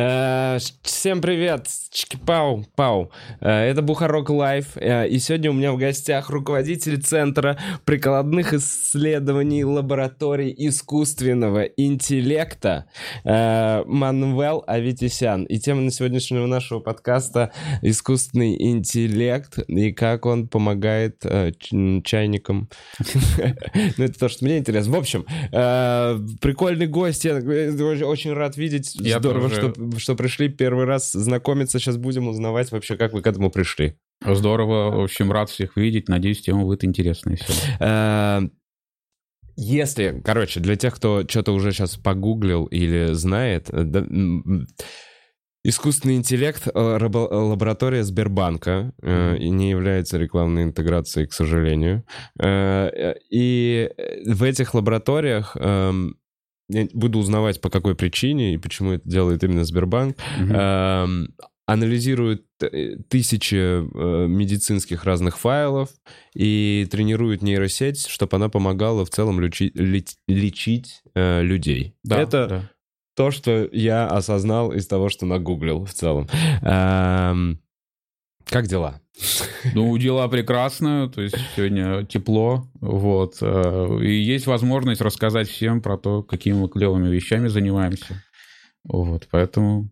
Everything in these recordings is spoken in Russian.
Всем привет, чики-пау, пау. Э, Это Бухарог Live, э, и сегодня у меня в гостях руководитель Центра прикладных исследований лабораторий искусственного интеллекта э, Манвел Аветисян. И тема на сегодняшнего нашего подкаста — искусственный интеллект и как он помогает э, чайникам. Ну, это то, что мне интересно. В общем, э, прикольный гость, я э, очень рад видеть. Здорово, что, что пришли первый раз знакомиться. Сейчас будем узнавать вообще, как вы к этому пришли. Здорово, в общем, рад всех видеть. Надеюсь, тема будет интересная. Все. Э, Если, короче, для тех, кто что-то уже сейчас погуглил или знает, э, да, искусственный интеллект, э, рабо- лаборатория Сбербанка, э, и не является рекламной интеграцией, к сожалению. Э, э, И э, в этих лабораториях эм, я буду узнавать, по какой причине и почему это делает именно Сбербанк. Анализирует э, тысячи э, медицинских разных файлов и тренирует нейросеть, чтобы она помогала в целом лечи- леч- лечить э, людей. Да, Это да. то, что я осознал из того, что нагуглил в целом. Эм, как дела? Ну, дела прекрасно, то есть сегодня тепло, вот. э, И есть возможность рассказать всем про то, какими мы клевыми вещами занимаемся. Вот, поэтому...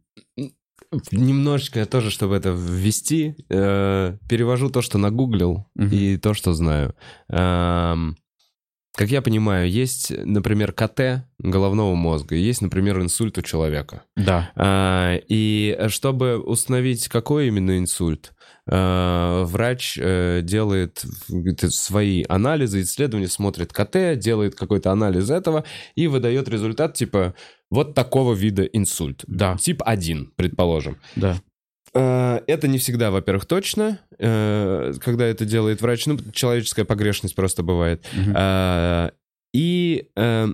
Немножечко тоже, чтобы это ввести, э, перевожу то, что нагуглил, и то, что знаю. Эм, как я понимаю, есть, например, КТ головного мозга, есть, например, инсульт у человека. Да. А, И чтобы установить, какой именно инсульт, э, врач э, делает свои анализы, исследования, смотрит КТ, делает какой-то анализ этого и выдает результат типа вот такого вида инсульт. Да. Тип 1, предположим. Да. Э, Это не всегда, во-первых, точно, э, когда это делает врач. Ну, человеческая погрешность просто бывает. А, И э,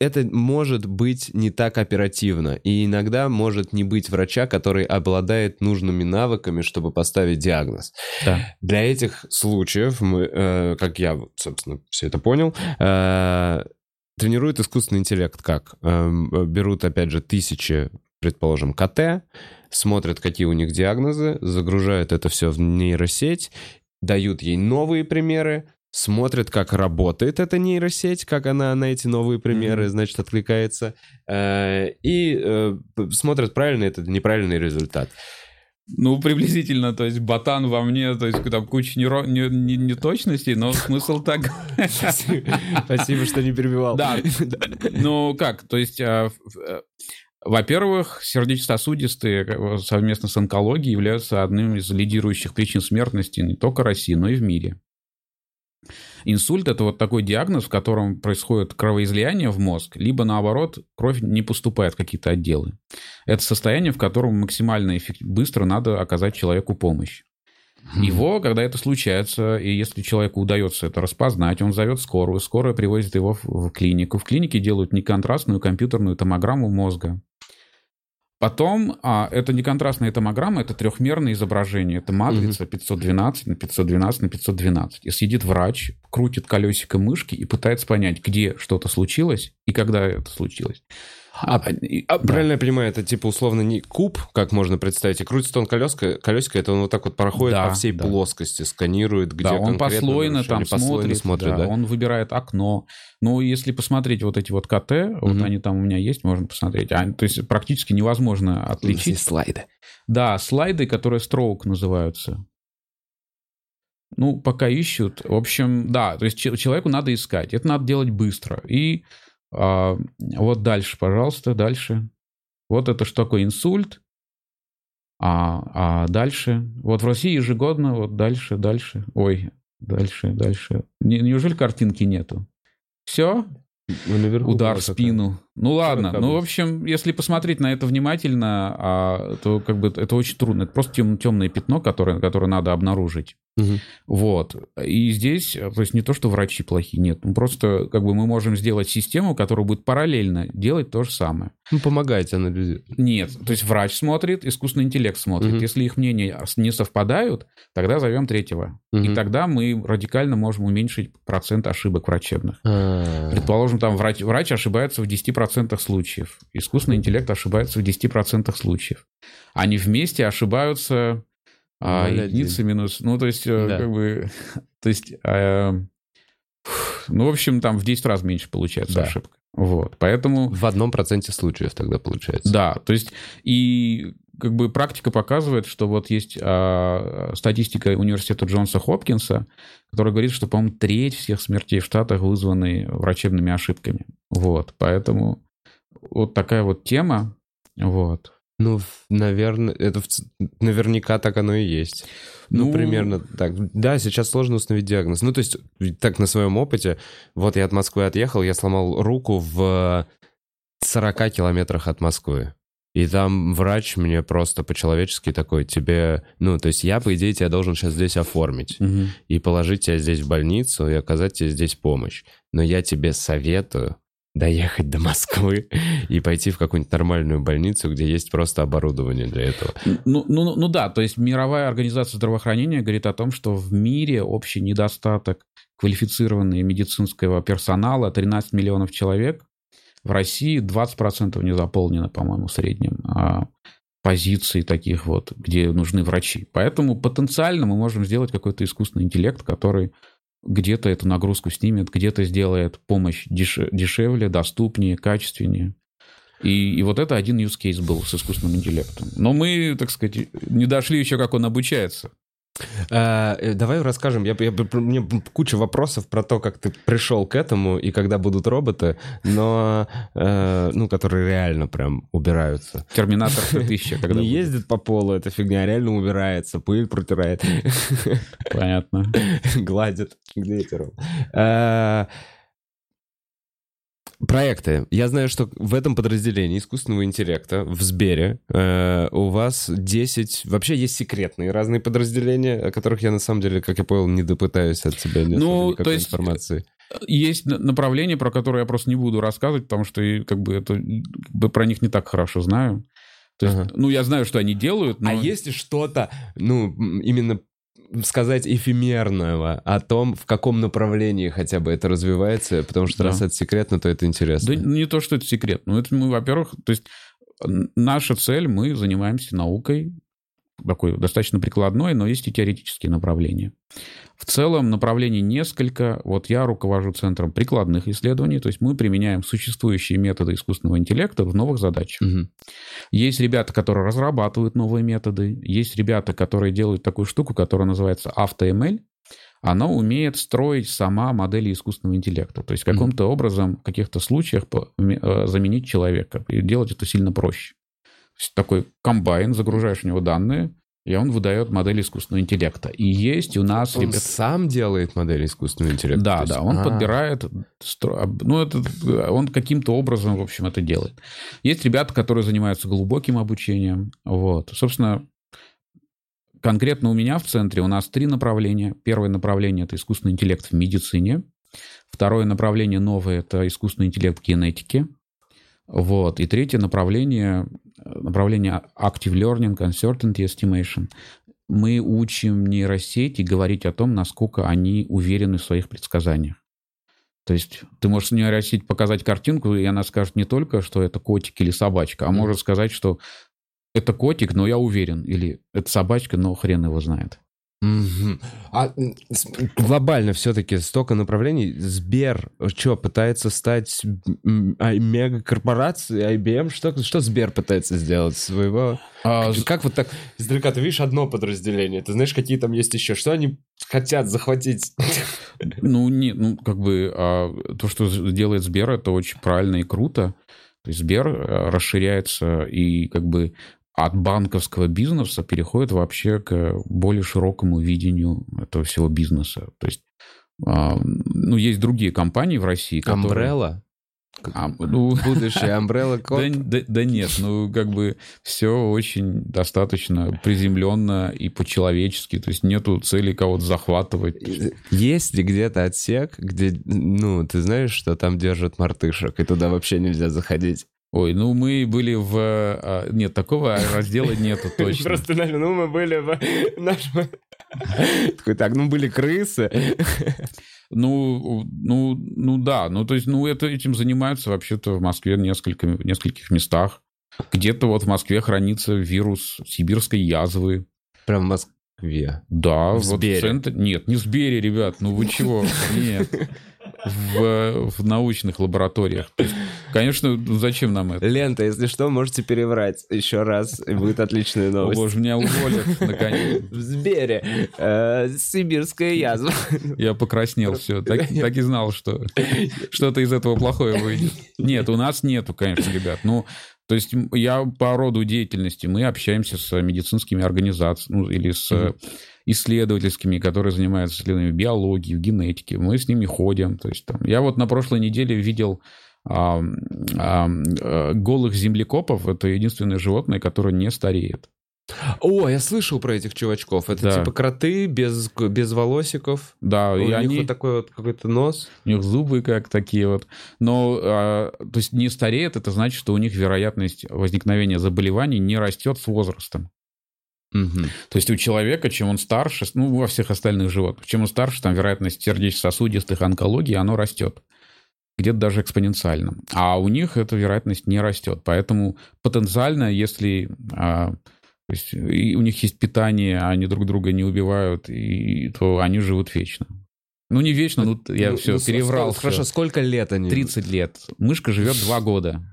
это может быть не так оперативно. И иногда может не быть врача, который обладает нужными навыками, чтобы поставить диагноз. Да. Для этих случаев, мы, э, как я, собственно, все это понял, э, тренируют искусственный интеллект как? Эм, Берут, опять же, тысячи, предположим, КТ, смотрят, какие у них диагнозы, загружают это все в нейросеть, дают ей новые примеры, смотрят, как работает эта нейросеть, как она на эти новые примеры, Мгм. значит, откликается, э, и э, смотрят, правильный это неправильный результат. Ну, приблизительно, то есть ботан во мне, то есть там куча неро- не- не- неточностей, но смысл так... Спасибо, что не перебивал. Да. Ну, как, то есть... в- э, Во-первых, сердечно-сосудистые бы, совместно с онкологией являются одним из лидирующих причин смертности не только России, но и в мире. Инсульт – это вот такой диагноз, в котором происходит кровоизлияние в мозг, либо наоборот, кровь не поступает в какие-то отделы. Это состояние, в котором максимально эффект- быстро надо оказать человеку помощь. Его, когда это случается, и если человеку удается это распознать, он зовет скорую, скорая привозит его в, в клинику. В клинике делают неконтрастную компьютерную томограмму мозга. Потом, а, это неконтрастная томограмма, это трехмерное изображение. Это матрица 512 на 512 на 512. И сидит врач, крутит колесико мышки и пытается понять, где что-то случилось и когда это случилось. А, и- а, да. правильно я понимаю, это типа условно не куб, как можно представить, и крутится он колеско, колесико, это он вот так вот проходит Да, по всей да. плоскости, сканирует, где да, он послойно там послойно смотрит, смотрит, да, да. он выбирает окно. Ну, если посмотреть вот эти вот КТ, вот Мгм. они там у меня есть, можно посмотреть. А, то есть практически невозможно отличить. слайды. Да, слайды, которые строук называются. Ну, пока ищут. В общем, да, то есть че- человеку надо искать. Это надо делать быстро. И а, вот дальше, пожалуйста, дальше. Вот это что такое инсульт. А, а дальше? Вот в России ежегодно, вот дальше, дальше. Ой, дальше, дальше. Не- неужели картинки нету? Все? Удар в спину. Ну ладно. Ну, в общем, если посмотреть на это внимательно, а, то как бы это очень трудно. Это просто тем, темное пятно, которое, которое надо обнаружить. Мгм. Вот. И здесь, э, то есть не то, что врачи плохие, нет. Ну, просто как бы мы можем сделать систему, которая будет параллельно делать то же самое. Ну, помогайте анализировать. Нет, то есть врач смотрит, искусственный интеллект смотрит. Мгм. Если их мнения не совпадают, тогда зовем третьего. И Мгм. тогда мы радикально можем уменьшить процент ошибок врачебных. А, Предположим, там врач, врач ошибается в 10% 10% случаев. Искусственный интеллект ошибается в 10% случаев. Они вместе ошибаются а, единицы минус... Ну, то есть, э, да. как бы... То есть... А, ну, в общем, там в 10 раз меньше получается да. ошибка. Вот, поэтому... В одном проценте случаев тогда получается. Да, то есть и как бы практика показывает, что вот есть а, статистика университета Джонса Хопкинса, которая говорит, что, по-моему, треть всех смертей в Штатах вызваны врачебными ошибками. Вот, поэтому вот такая вот тема. Вот. Ну, наверное, это наверняка так оно и есть. Ну, ну, примерно так. Да, сейчас сложно установить диагноз. Ну, то есть, так на своем опыте, вот я от Москвы отъехал, я сломал руку в 40 километрах от Москвы. И там врач мне просто по-человечески такой, тебе, ну, то есть я, по идее, тебя должен сейчас здесь оформить угу. и положить тебя здесь в больницу и оказать тебе здесь помощь. Но я тебе советую доехать до Москвы и пойти в какую-нибудь нормальную больницу, где есть просто оборудование для этого. Ну, ну, ну да, то есть мировая организация здравоохранения говорит о том, что в мире общий недостаток квалифицированного медицинского персонала 13 миллионов человек. В России 20% не заполнено, по-моему, в среднем а позиций таких вот, где нужны врачи. Поэтому потенциально мы можем сделать какой-то искусственный интеллект, который где-то эту нагрузку снимет, где-то сделает помощь деш дешевле, доступнее, качественнее. И, и вот это один use case был с искусственным интеллектом. Но мы, так сказать, не дошли еще, как он обучается. А, э, давай расскажем. Я, я, мне куча вопросов про то, как ты пришел к этому и когда будут роботы, но э, ну, которые реально прям убираются. Терминатор 2000. Когда Не будет. ездит по полу, эта фигня реально убирается, пыль протирает. Понятно. Гладит. Где эти роботы? А, Проекты. Я знаю, что в этом подразделении искусственного интеллекта в Сбере э, у вас 10... Вообще есть секретные разные подразделения, о которых я на самом деле, как я понял, не допытаюсь от тебя ну, то есть информации. Есть направления, про которые я просто не буду рассказывать, потому что как бы это про них не так хорошо знаю. То есть, ага. ну, я знаю, что они делают, но... А есть что-то, ну, именно сказать эфемерного о том, в каком направлении хотя бы это развивается, потому что да. раз это секретно, то это интересно. Да не то, что это секрет. Ну, это мы, во-первых, то есть наша цель, мы занимаемся наукой, такой достаточно прикладной, но есть и теоретические направления. В целом направлений несколько. Вот я руковожу центром прикладных исследований, то есть мы применяем существующие методы искусственного интеллекта в новых задачах. Угу. Есть ребята, которые разрабатывают новые методы, есть ребята, которые делают такую штуку, которая называется AutoML. Она умеет строить сама модели искусственного интеллекта, то есть каким-то угу. образом в каких-то случаях э, заменить человека и делать это сильно проще такой комбайн, загружаешь в него данные, и он выдает модель искусственного интеллекта. И есть у нас... Он ребят... сам делает модель искусственного интеллекта? Да, есть... да, он А-а-а. подбирает... Ну, это, он каким-то образом, в общем, это делает. Есть ребята, которые занимаются глубоким обучением. Вот. Собственно, конкретно у меня в центре у нас три направления. Первое направление – это искусственный интеллект в медицине. Второе направление новое – это искусственный интеллект в генетике. Вот. И третье направление, направление Active Learning Uncertainty Estimation. Мы учим нейросети говорить о том, насколько они уверены в своих предсказаниях. То есть ты можешь нейросеть показать картинку, и она скажет не только, что это котик или собачка, а может сказать, что это котик, но я уверен, или это собачка, но хрен его знает. А глобально все-таки столько направлений. Сбер что, пытается стать мегакорпорацией, IBM? Что, что Сбер пытается сделать своего? А, как вот так издалека ты видишь одно подразделение, ты знаешь, какие там есть еще? Что они хотят захватить? Ну, нет, ну, как бы а, то, что делает Сбер, это очень правильно и круто. То есть Сбер э, расширяется и как бы от банковского бизнеса переходит вообще к более широкому видению этого всего бизнеса. То есть, а, ну, есть другие компании в России, которые... Umbrella? А, ну, Будущее Umbrella Corp? Да, да, да нет, ну как бы все очень достаточно приземленно и по-человечески, то есть нету цели кого-то захватывать. Есть ли где-то отсек, где, ну, ты знаешь, что там держат мартышек, и туда вообще нельзя заходить? Ой, ну мы были в... А, нет, такого раздела нету точно. Просто, ну мы были в нашем... Такой, так, ну были крысы. Ну, ну, ну да, ну то есть, ну это этим занимаются вообще-то в Москве несколько, в нескольких местах. Где-то вот в Москве хранится вирус сибирской язвы. Прям в Москве. Да, В вот Сбере. в центре. Нет, не в Сбере, ребят, ну вы чего? Нет. В, в научных лабораториях. То есть, конечно, ну зачем нам это? Лента, если что, можете переврать еще раз, и будет отличная новость. боже, меня уволят, наконец. В Сбере э, сибирская язва. Я покраснел, все. Так, так и знал, что что-то из этого плохое выйдет. Нет, у нас нету, конечно, ребят. Ну, то есть я по роду деятельности, мы общаемся с медицинскими организациями, ну, или с Мгм. исследовательскими, которые занимаются исследованием биологии, генетики. Мы с ними ходим. То есть, там, я вот на прошлой неделе видел а, а, голых землекопов. Это единственное животное, которое не стареет. О, я слышал про этих чувачков. Это Да. типа кроты без, без волосиков. Да, У и них они... вот такой вот какой-то нос. У них зубы как такие вот. Но, а, то есть не стареет, это значит, что у них вероятность возникновения заболеваний не растет с возрастом. Мгм. То есть у человека, чем он старше, ну, во всех остальных животных, чем он старше, там вероятность сердечно-сосудистых онкологий, оно растет. Где-то даже экспоненциально. А у них эта вероятность не растет. Поэтому потенциально, если а, то есть, и у них есть питание, они друг друга не убивают, и, то они живут вечно. Ну, не вечно, ну, я Ну, все ну, переврал. Хорошо, сколько лет они? 30 лет. Мышка живет 2 года.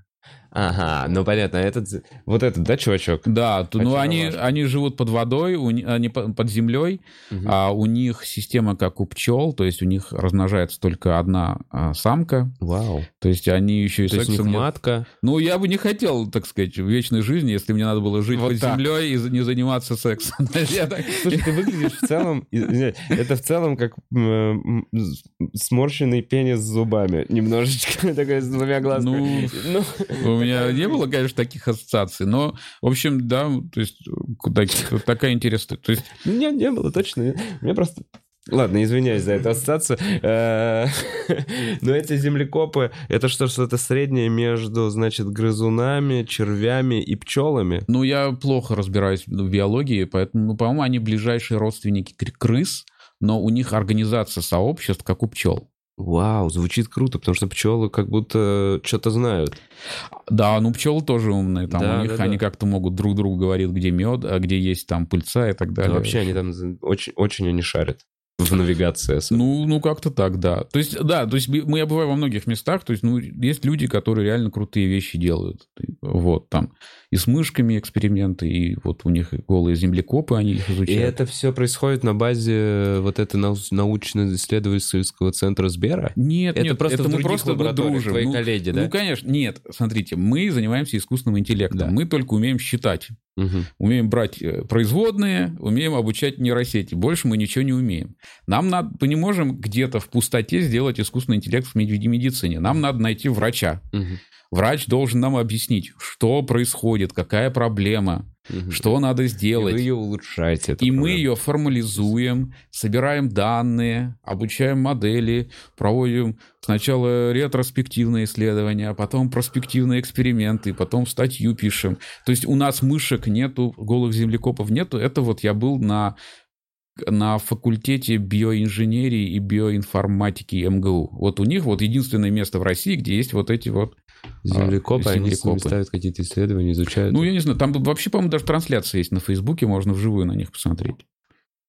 Ага, ну понятно. Этот, вот этот, да, чувачок? Да, то- ну они, они живут под водой, у ни- они по- под землей, Мгм. а у них система как у пчел, то есть у них размножается только одна а, самка, Вау. то есть они еще и То есть у них сексом матка. Ну, я бы не хотел, так сказать, в вечной жизни, если мне надо было жить Вот под так. землей и не заниматься сексом. Слушай, ты выглядишь в целом... Это в целом как сморщенный пенис с зубами. Немножечко такой с двумя глазками. Ну, Ну, меня не было, конечно, таких ассоциаций, но, в общем, да, то есть так- такая интересная. То есть Нет, не было, точно. Мне просто... Ладно, извиняюсь за эту ассоциацию. Э, Но эти землекопы, это что, что-то среднее между, значит, грызунами, червями и пчелами? Ну, я плохо разбираюсь в биологии, поэтому, ну, по-моему, они ближайшие родственники кр- крыс, но у них организация сообществ, как у пчел. Вау, звучит круто, потому что пчелы как будто что-то знают. Да, ну пчелы тоже умные, там Да, у них да, они да. как-то могут друг другу говорить, где мед, а где есть там пыльца и так Да, далее. вообще они там очень, очень они шарят в навигации. особенно. Ну, ну как-то так, да. То есть, да, то есть мы- я бываю во многих местах, то есть, ну, есть люди, которые реально крутые вещи делают. Вот, там и с мышками эксперименты, и вот у них голые землекопы, они их И изучают. это все происходит на базе вот этого нау- научно-исследовательского центра Сбера? Нет, Это нет, просто это в мы просто лабораториях, дружим. твои Ну, коллеги, да? Ну, конечно, нет, смотрите, мы занимаемся искусственным интеллектом, Да. мы только умеем считать. Мгм. Умеем брать э, производные, умеем обучать нейросети. Больше мы ничего не умеем. Нам надо, мы не можем где-то в пустоте сделать искусственный интеллект в меди- медицине. Нам надо найти врача. Мгм. Врач должен нам объяснить, что происходит, какая проблема, Мгм. что надо И сделать. вы ее улучшаете. И мы проблему. ее формализуем, собираем данные, обучаем модели, проводим сначала ретроспективные исследования, потом проспективные эксперименты, потом статью пишем. То есть у нас мышек нету, голых землекопов нету. Это вот я был на на факультете биоинженерии и биоинформатики МГУ. Вот у них вот единственное место в России, где есть вот эти вот... Землекопы, а, они с ними землекопы. ставят какие-то исследования, изучают. Ну, я не знаю, там вообще, по-моему, даже трансляция есть на Фейсбуке, можно вживую на них посмотреть.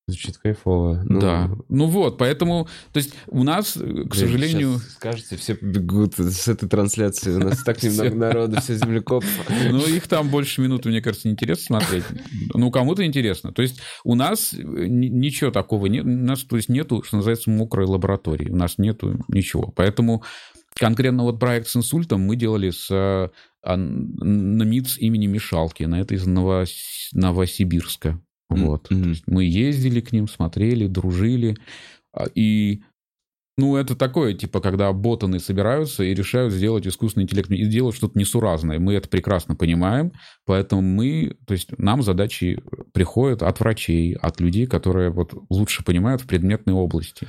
Звучит кайфово. Ну, Да. Ну вот, поэтому, то есть у нас, к сожалению, Скажете, все побегут с этой трансляции. У нас так немного народу, все землекопы. ну их там больше минуты, мне кажется, неинтересно смотреть. Ну, кому-то интересно. То есть у нас э, ни- ничего такого нет. У нас, то есть, нету, что называется, мокрой лаборатории. У нас нету ничего. Поэтому конкретно вот проект с инсультом мы делали с э, на МИЦ имени Мишалкина. Это из Новос- Новосибирска. Вот. Мгм. Мы ездили к ним, смотрели, дружили. А, И, ну, это такое, типа, когда ботаны собираются и решают сделать искусственный интеллект, и делать что-то несуразное. Мы это прекрасно понимаем, поэтому мы, то есть нам задачи приходят от врачей, от людей, которые вот лучше понимают в предметной области.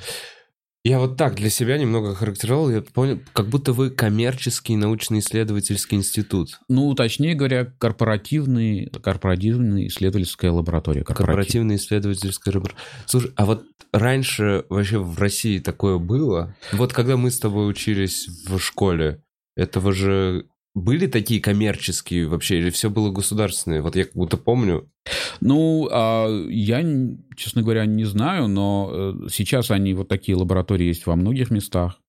Я вот так для себя немного характеризовал, я понял, как будто вы коммерческий научно-исследовательский институт. Ну, точнее говоря, корпоративный, корпоративная исследовательская лаборатория. Корпоратив. Корпоративная исследовательская лаборатория. Слушай, а вот раньше вообще в России такое было? Вот когда мы с тобой учились в школе, этого же были такие коммерческие вообще, или все было государственное? Вот я как будто помню. Ну, а, я, честно говоря, не знаю, но э, сейчас они вот такие лаборатории есть во многих местах.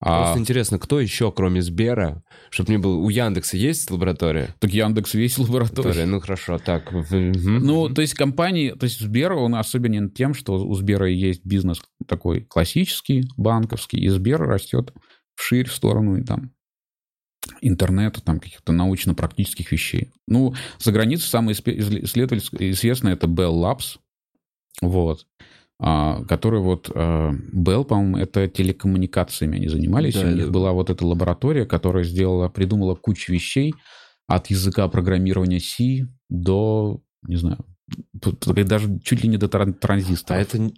Просто а... интересно, кто еще, кроме Сбера, чтобы не было... У Яндекса есть лаборатория? Так Яндекс весь лаборатория. Ну, хорошо, так. Ну, то есть компании... То есть Сбер, он особенен тем, что у Сбера есть бизнес такой классический, банковский, и Сбер растет вширь в сторону и там интернета, там каких-то научно-практических вещей. Ну, за границей самый исследовательский известный это Bell Labs, вот, а, который вот а, Bell, по-моему, это телекоммуникациями они занимались. Да, У них да. была вот эта лаборатория, которая сделала, придумала кучу вещей от языка программирования C до, не знаю, даже чуть ли не до транзистора. А это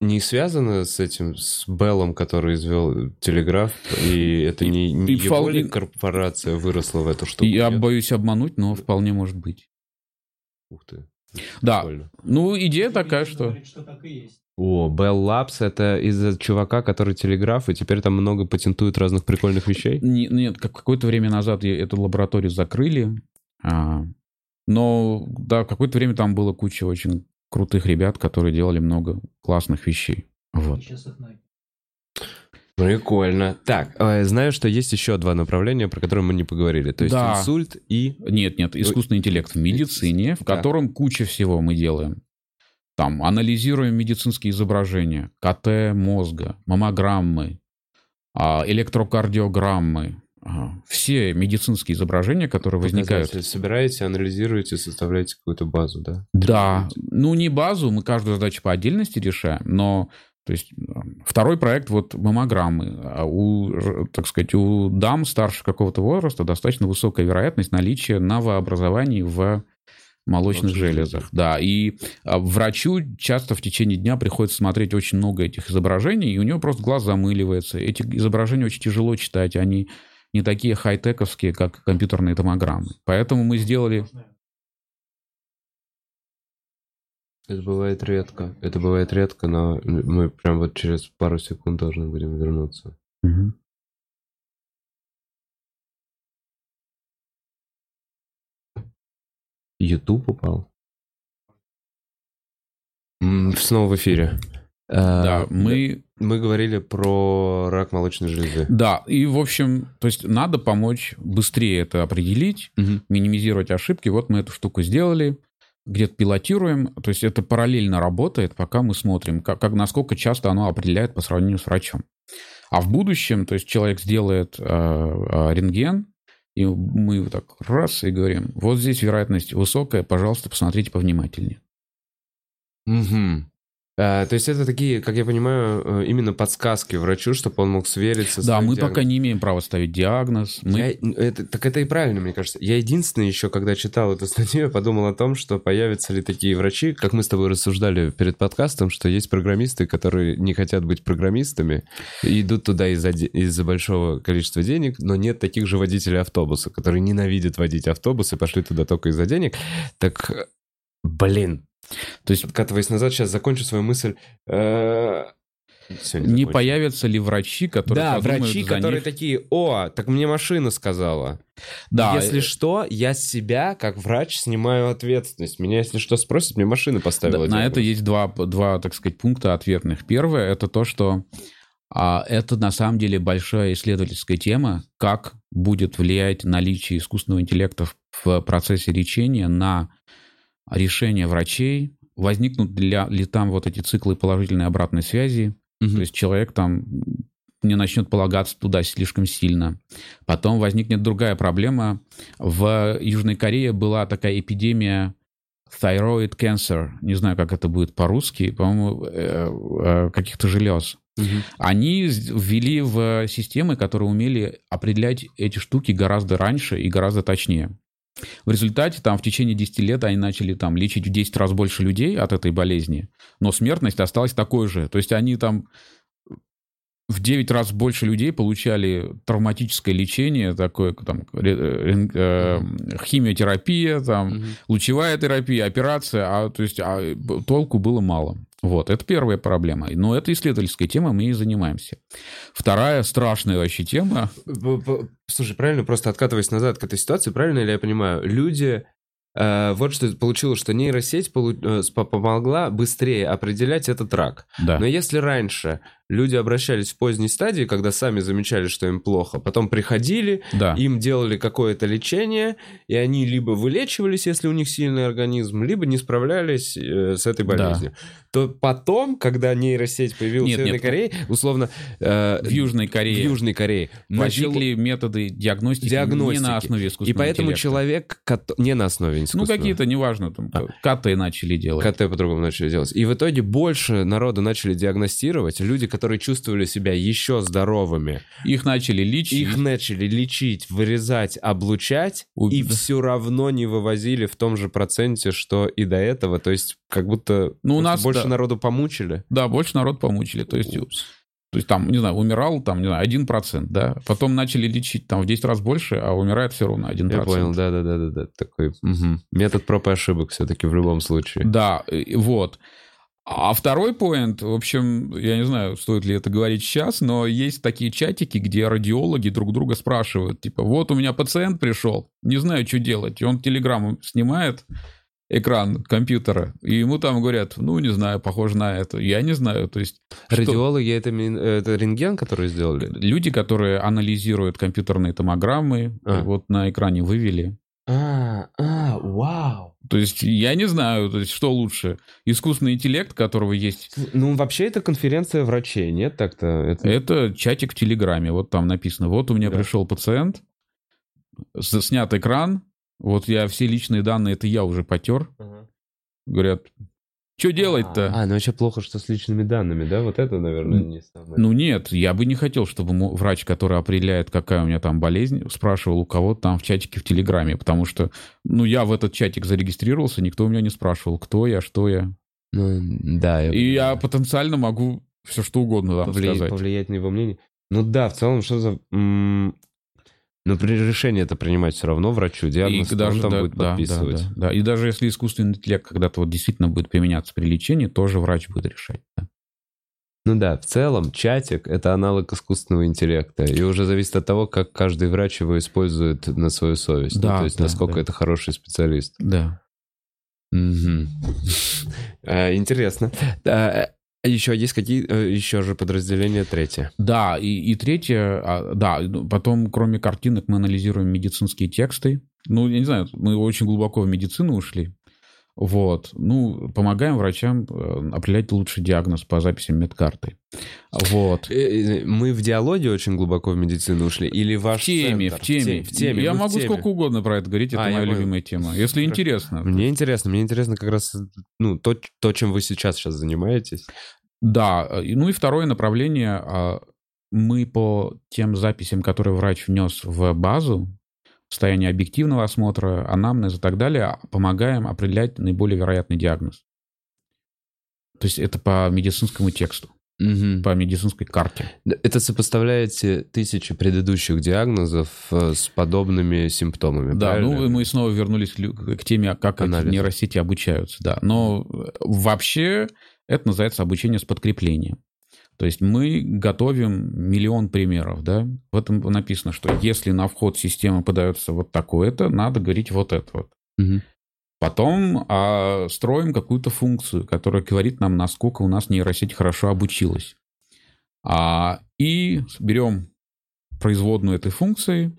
не связано с этим, с Беллом, который извел телеграф, и это не, не и его вполне... ли корпорация выросла в эту штуку? Я нет? боюсь обмануть, но вполне может быть. Ух ты. Да. Прикольно. Ну, идея такая, что... Говорит, что так и есть. О, Bell Labs это из-за чувака, который телеграф, и теперь там много патентуют разных прикольных вещей? Не, нет, как какое-то время назад эту лабораторию закрыли, а, но да, какое-то время там было куча очень крутых ребят, которые делали много классных вещей. Вот. Прикольно. Так, э, знаю, что есть еще два направления, про которые мы не поговорили. То есть да. инсульт и... Нет, нет, искусственный интеллект в медицине, в котором да. куча всего мы делаем. Там анализируем медицинские изображения, КТ мозга, маммограммы, а, все медицинские изображения, которые возникают. Собираете, анализируете, составляете какую-то базу, да? Да. Ну, не базу, мы каждую задачу по отдельности решаем, но то есть второй проект вот маммограммы. А у, так сказать, у дам старше какого-то возраста достаточно высокая вероятность наличия новообразований в молочных Молочный железах. Да, и а, врачу часто в течение дня приходится смотреть очень много этих изображений, и у него просто глаз замыливается. Эти изображения очень тяжело читать, они не такие хай-тековские, как компьютерные томограммы. Поэтому мы сделали... Это бывает редко. Это бывает редко, но мы прям вот через пару секунд должны будем вернуться. Угу. YouTube упал. Снова в эфире. Да, а, мы... Мы говорили про рак молочной железы. Да, и, в общем, то есть надо помочь быстрее это определить, угу. минимизировать ошибки. Вот мы эту штуку сделали, где-то пилотируем. То есть это параллельно работает, пока мы смотрим, как, как, насколько часто оно определяет по сравнению с врачом. А в будущем, то есть человек сделает э, э, рентген, и мы так раз и говорим, вот здесь вероятность высокая, пожалуйста, посмотрите повнимательнее. Угу. А, то есть это такие, как я понимаю, э, именно подсказки врачу, чтобы он мог свериться Да, мы диагноз. пока не имеем права ставить диагноз. Мы... Я, это, так это и правильно, мне кажется. Я единственный еще, когда читал эту статью, я подумал о том, что появятся ли такие врачи, как мы с тобой рассуждали перед подкастом, что есть программисты, которые не хотят быть программистами, идут туда из-за, из-за большого количества денег, но нет таких же водителей автобуса, которые ненавидят водить автобус и пошли туда только из-за денег. Так, блин, то есть, откатываясь назад, сейчас закончу свою мысль. Э, Все, не, не появятся ли врачи, которые Да, врачи, которые них... такие, о, так мне машина сказала. Да. Если что, я с себя, как врач, снимаю ответственность. Меня, если что, спросят, мне машина поставила. Да, на это есть два, два, так сказать, пункта ответных. Первое, это то, что а, это на самом деле большая исследовательская тема, как будет влиять наличие искусственного интеллекта в процессе лечения на решения врачей, возникнут ли, ли там вот эти циклы положительной обратной связи, угу. то есть человек там не начнет полагаться туда слишком сильно. Потом возникнет другая проблема. В Южной Корее была такая эпидемия thyroid cancer, не знаю, как это будет по-русски, по-моему, э, э, каких-то желез. Угу. Они ввели в системы, которые умели определять эти штуки гораздо раньше и гораздо точнее. В результате там в течение 10 лет они начали там лечить в 10 раз больше людей от этой болезни, но смертность осталась такой же. То есть они там в 9 раз больше людей получали травматическое лечение, такое там э, химиотерапия, там угу. лучевая терапия, операция, а то есть а, толку было мало. Вот, это первая проблема. Но это исследовательская тема, мы и занимаемся. Вторая страшная вообще тема. Слушай, правильно, просто откатываясь назад к этой ситуации, правильно ли я понимаю? Люди Э, вот что получилось, что нейросеть э, помогла быстрее определять этот рак. Да. Но если раньше люди обращались в поздней стадии, когда сами замечали, что им плохо, потом приходили, да. им делали какое-то лечение, и они либо вылечивались, если у них сильный организм, либо не справлялись э, с этой болезнью. Да. То потом, когда нейросеть появилась нет, в Северной нет. Корее, условно... Э, в Южной Корее. В Южной Корее. Возникли начал... методы диагностики, диагностики не на основе искусственного И поэтому интеллекта. человек... Не на основе искусственного. Ну, какие-то, неважно, там, а. КТ начали делать. КТ по-другому начали делать. И в итоге больше народу начали диагностировать. Люди, которые чувствовали себя еще здоровыми. Их начали лечить. Их начали лечить, вырезать, облучать, У... и все равно не вывозили в том же проценте, что и до этого. То есть как будто ну, у нас больше да. народу помучили. Да, больше народ помучили. То есть... Упс. То есть там, не знаю, умирал там, не знаю, 1%, да. Потом начали лечить там в 10 раз больше, а умирает все равно 1%. Я понял, да-да-да. да, Такой угу. метод проб и ошибок все-таки в любом случае. Да, вот. А второй поинт, в общем, я не знаю, стоит ли это говорить сейчас, но есть такие чатики, где радиологи друг друга спрашивают, типа, вот у меня пациент пришел, не знаю, что делать, и он телеграмму снимает, экран компьютера, и ему там говорят, ну, не знаю, похоже на это. Я не знаю, то есть... Радиологи это, это рентген, который сделали? Люди, которые анализируют компьютерные томограммы, а. вот на экране вывели. А, а, вау. То есть я не знаю, то есть что лучше, искусственный интеллект, которого есть. Ну вообще это конференция врачей, нет так-то? Это... это чатик в Телеграме, вот там написано, вот у меня да. пришел пациент, снят экран, вот я все личные данные, это я уже потер. Ага. Говорят, что делать-то? А, ну вообще плохо, что с личными данными, да? Вот это, наверное, не самое. Ну нет, я бы не хотел, чтобы врач, который определяет, какая у меня там болезнь, спрашивал у кого-то там в чатике в Телеграме, потому что, ну, я в этот чатик зарегистрировался, никто у меня не спрашивал, кто я, что я. Ну, да. Я... И я потенциально могу все что угодно там Повли... сказать. Повлиять на его мнение. Ну да, в целом, что за... Но при решении это принимать все равно врачу, диагноз и даже, там да, будет да, подписывать. Да, да, да. И даже если искусственный интеллект когда-то вот действительно будет применяться при лечении, тоже врач будет решать. Да. Ну да, в целом чатик — это аналог искусственного интеллекта. И уже зависит от того, как каждый врач его использует на свою совесть. Да, ну, то есть, да, насколько да. это хороший специалист. Да. Угу. Интересно. А еще есть какие э, еще же подразделения третье? Да, и, и третье, а, да, ну, потом кроме картинок мы анализируем медицинские тексты. Ну, я не знаю, мы очень глубоко в медицину ушли. Вот. Ну, помогаем врачам э, определять лучший диагноз по записям медкарты. Вот. Э, мы в диалоге очень глубоко в медицину ушли? Или ваш в теме, центр? В теме, в теме. Я могу теме. сколько угодно про это говорить, это а, моя любимая тема. Если Хорошо. интересно. Мне интересно, мне интересно как раз ну, то, то, чем вы сейчас сейчас занимаетесь. Да, э, ну и второе направление. А, мы по тем записям, которые врач внес в базу, состояние объективного осмотра, анамнез и так далее, помогаем определять наиболее вероятный диагноз. То есть это по медицинскому тексту, угу. по медицинской карте. Это сопоставляете тысячи предыдущих диагнозов э, с подобными симптомами, Да, правильно? ну мы снова вернулись к теме, как Анализ. нейросети обучаются. Да. Но вообще это называется обучение с подкреплением. То есть мы готовим миллион примеров, да. В этом написано, что если на вход системы подается вот такое-то, надо говорить вот это вот. Угу. Потом а, строим какую-то функцию, которая говорит нам, насколько у нас нейросеть хорошо обучилась. А, и берем производную этой функции,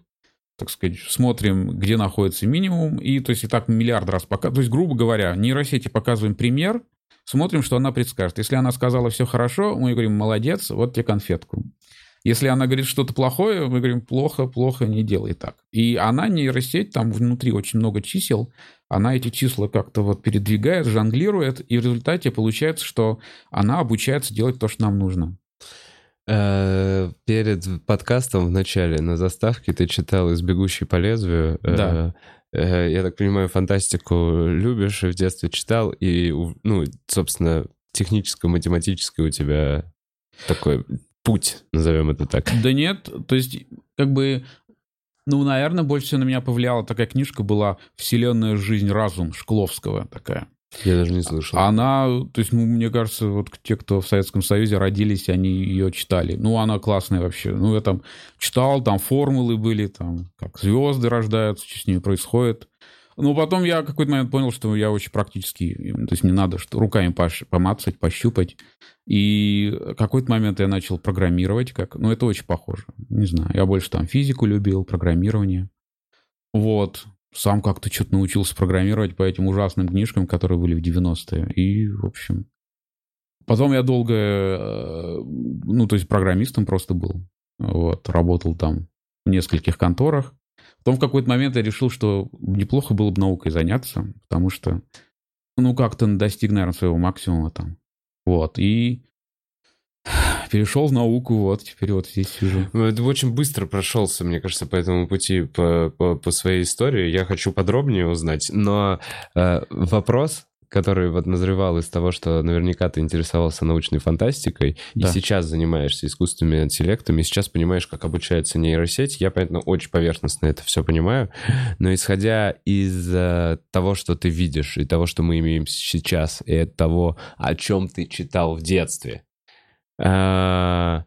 так сказать, смотрим, где находится минимум, и то есть и так миллиард раз пока, то есть грубо говоря, нейросети показываем пример, смотрим, что она предскажет. Если она сказала все хорошо, мы говорим, молодец, вот тебе конфетку. Если она говорит что-то плохое, мы говорим, плохо, плохо, не делай так. И она нейросеть, там внутри очень много чисел, она эти числа как-то вот передвигает, жонглирует, и в результате получается, что она обучается делать то, что нам нужно. Э, перед подкастом в начале на заставке ты читал «Из бегущей по лезвию». Э, да. Э, я так понимаю, фантастику любишь в детстве читал, и, ну, собственно, техническо-математический у тебя такой путь, назовем это так. Да нет, то есть, как бы, ну, наверное, больше всего на меня повлияла такая книжка была «Вселенная. Жизнь. Разум» Шкловского такая. Я даже не слышал. Она, то есть, ну, мне кажется, вот те, кто в Советском Союзе родились, они ее читали. Ну, она классная вообще. Ну, я там читал, там формулы были, там, как звезды рождаются, что с ними происходит. Ну, потом я какой-то момент понял, что я очень практический. То есть, мне надо что, руками помацать, пощупать. И какой-то момент я начал программировать. Как... Ну, это очень похоже. Не знаю, я больше там физику любил, программирование. Вот сам как-то что-то научился программировать по этим ужасным книжкам, которые были в 90-е. И, в общем... Потом я долго, э, ну, то есть программистом просто был. Вот, работал там в нескольких конторах. Потом в какой-то момент я решил, что неплохо было бы наукой заняться, потому что, ну, как-то достиг, наверное, своего максимума там. Вот, и перешел в науку, вот, теперь вот здесь сижу. Ну, ты очень быстро прошелся, мне кажется, по этому пути, по, по, по своей истории. Я хочу подробнее узнать, но э, вопрос, который вот назревал из того, что наверняка ты интересовался научной фантастикой, да. и сейчас занимаешься искусственными интеллектами, и сейчас понимаешь, как обучается нейросеть. Я, понятно, очень поверхностно это все понимаю, но исходя из э, того, что ты видишь, и того, что мы имеем сейчас, и от того, о чем ты читал в детстве, а,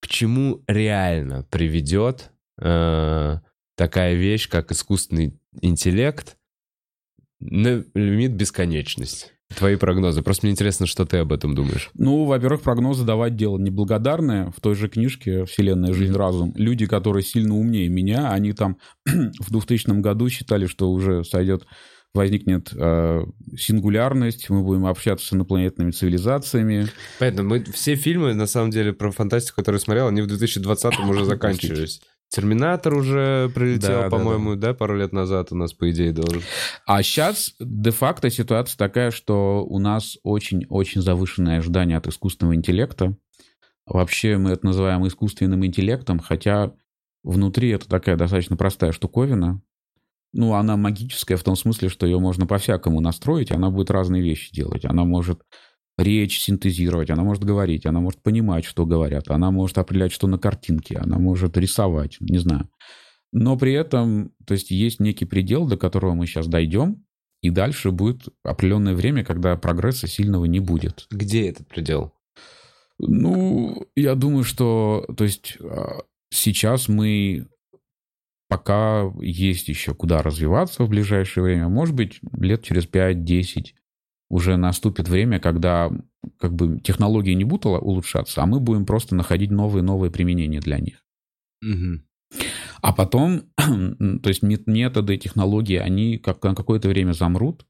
к чему реально приведет а, такая вещь, как искусственный интеллект на лимит бесконечность? Твои прогнозы. Просто мне интересно, что ты об этом думаешь. Ну, во-первых, прогнозы давать дело неблагодарное. В той же книжке «Вселенная. Жизнь. Разум» люди, которые сильно умнее меня, они там в 2000 году считали, что уже сойдет возникнет э, сингулярность, мы будем общаться с инопланетными цивилизациями. Поэтому мы все фильмы, на самом деле, про фантастику, которые смотрел, они в 2020-м уже заканчивались. Терминатор уже прилетел, да, по-моему, да, да. да, пару лет назад у нас, по идее, должен. А сейчас де-факто ситуация такая, что у нас очень-очень завышенное ожидание от искусственного интеллекта. Вообще мы это называем искусственным интеллектом, хотя внутри это такая достаточно простая штуковина, ну, она магическая в том смысле, что ее можно по-всякому настроить, и она будет разные вещи делать. Она может речь синтезировать, она может говорить, она может понимать, что говорят, она может определять, что на картинке, она может рисовать, не знаю. Но при этом, то есть есть некий предел, до которого мы сейчас дойдем, и дальше будет определенное время, когда прогресса сильного не будет. Где этот предел? Ну, я думаю, что, то есть а, сейчас мы пока есть еще куда развиваться в ближайшее время. Может быть, лет через 5-10 уже наступит время, когда как бы технологии не будут улучшаться, а мы будем просто находить новые-новые применения для них. Угу. А потом, то есть методы, технологии, они как, на какое-то время замрут,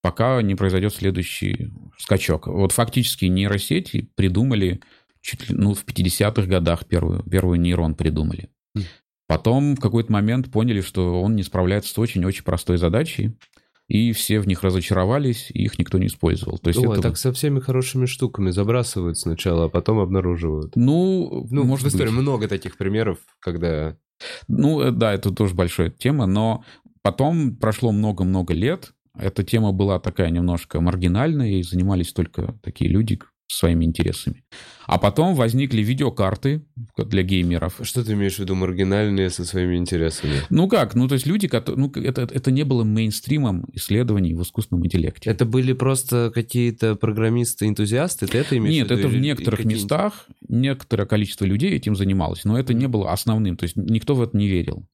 пока не произойдет следующий скачок. Вот фактически нейросети придумали чуть ли, ну, в 50-х годах первую, первую нейрон придумали. Потом в какой-то момент поняли, что он не справляется с очень-очень простой задачей, и все в них разочаровались, и их никто не использовал. То есть О, это... так со всеми хорошими штуками забрасывают сначала, а потом обнаруживают. Ну, ну может в истории быть. много таких примеров, когда... Ну, э, да, это тоже большая тема, но потом прошло много-много лет, эта тема была такая немножко маргинальная, и занимались только такие люди, своими интересами. А потом возникли видеокарты для геймеров. Что ты имеешь в виду маргинальные со своими интересами? Ну как? Ну то есть люди, которые... Ну это, это не было мейнстримом исследований в искусственном интеллекте. Это были просто какие-то программисты-энтузиасты? Ты это имеешь Нет, в виду? это в некоторых местах некоторое количество людей этим занималось, но это не было основным. То есть никто в это не верил.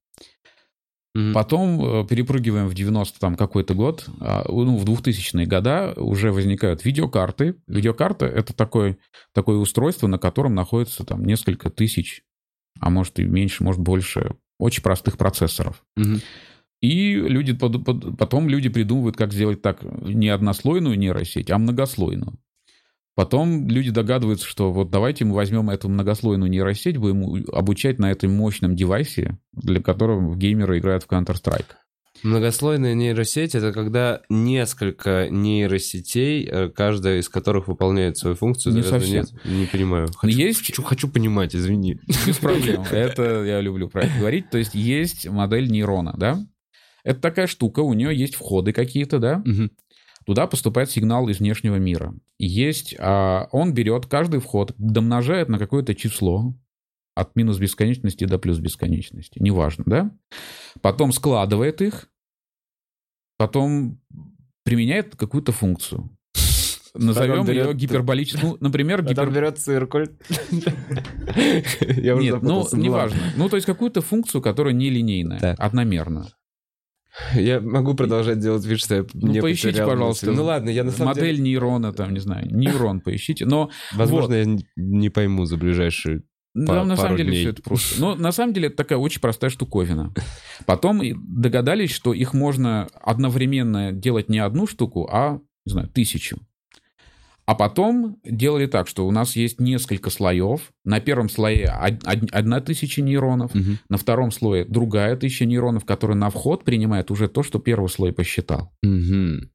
Mm-hmm. Потом э, перепрыгиваем в 90 там какой-то год, а, ну, в 2000-е года уже возникают видеокарты. Видеокарта — это такое, такое устройство, на котором находится там несколько тысяч, а может и меньше, может больше, очень простых процессоров. Mm-hmm. И люди, потом люди придумывают, как сделать так не однослойную нейросеть, а многослойную. Потом люди догадываются, что вот давайте мы возьмем эту многослойную нейросеть, будем обучать на этом мощном девайсе, для которого геймеры играют в Counter-Strike. Многослойная нейросеть — это когда несколько нейросетей, э, каждая из которых выполняет свою функцию. Не совсем. Нет, не понимаю. Хочу, есть... хочу, хочу понимать, извини. Без проблем. Это я люблю про это говорить. То есть есть модель нейрона, да? Это такая штука, у нее есть входы какие-то, да? Угу. Туда поступает сигнал из внешнего мира. Есть, а он берет каждый вход, домножает на какое-то число, от минус бесконечности до плюс бесконечности, неважно, да? Потом складывает их, потом применяет какую-то функцию. Назовем берет- ее гиперболической. Ну, например, гипер... берет циркуль. Нет, ну, ладно. неважно. Ну, то есть какую-то функцию, которая нелинейная, Так. Я могу продолжать делать вид, что я Ну, не поищите, потерял пожалуйста, мысль. Ну ладно, я на самом Модель деле... нейрона, там, не знаю, нейрон поищите. Но Возможно, я н- не пойму за ближайшие... Да, Па- на самом деле дней. все это просто. Но на самом деле это такая очень простая штуковина. Потом догадались, что их можно одновременно делать не одну штуку, а, не знаю, тысячу. А потом делали так, что у нас есть несколько слоев. На первом слое од- од- одна тысяча нейронов, Мгм. на втором слое другая тысяча нейронов, которая на вход принимает уже то, что первый слой посчитал. Мгм.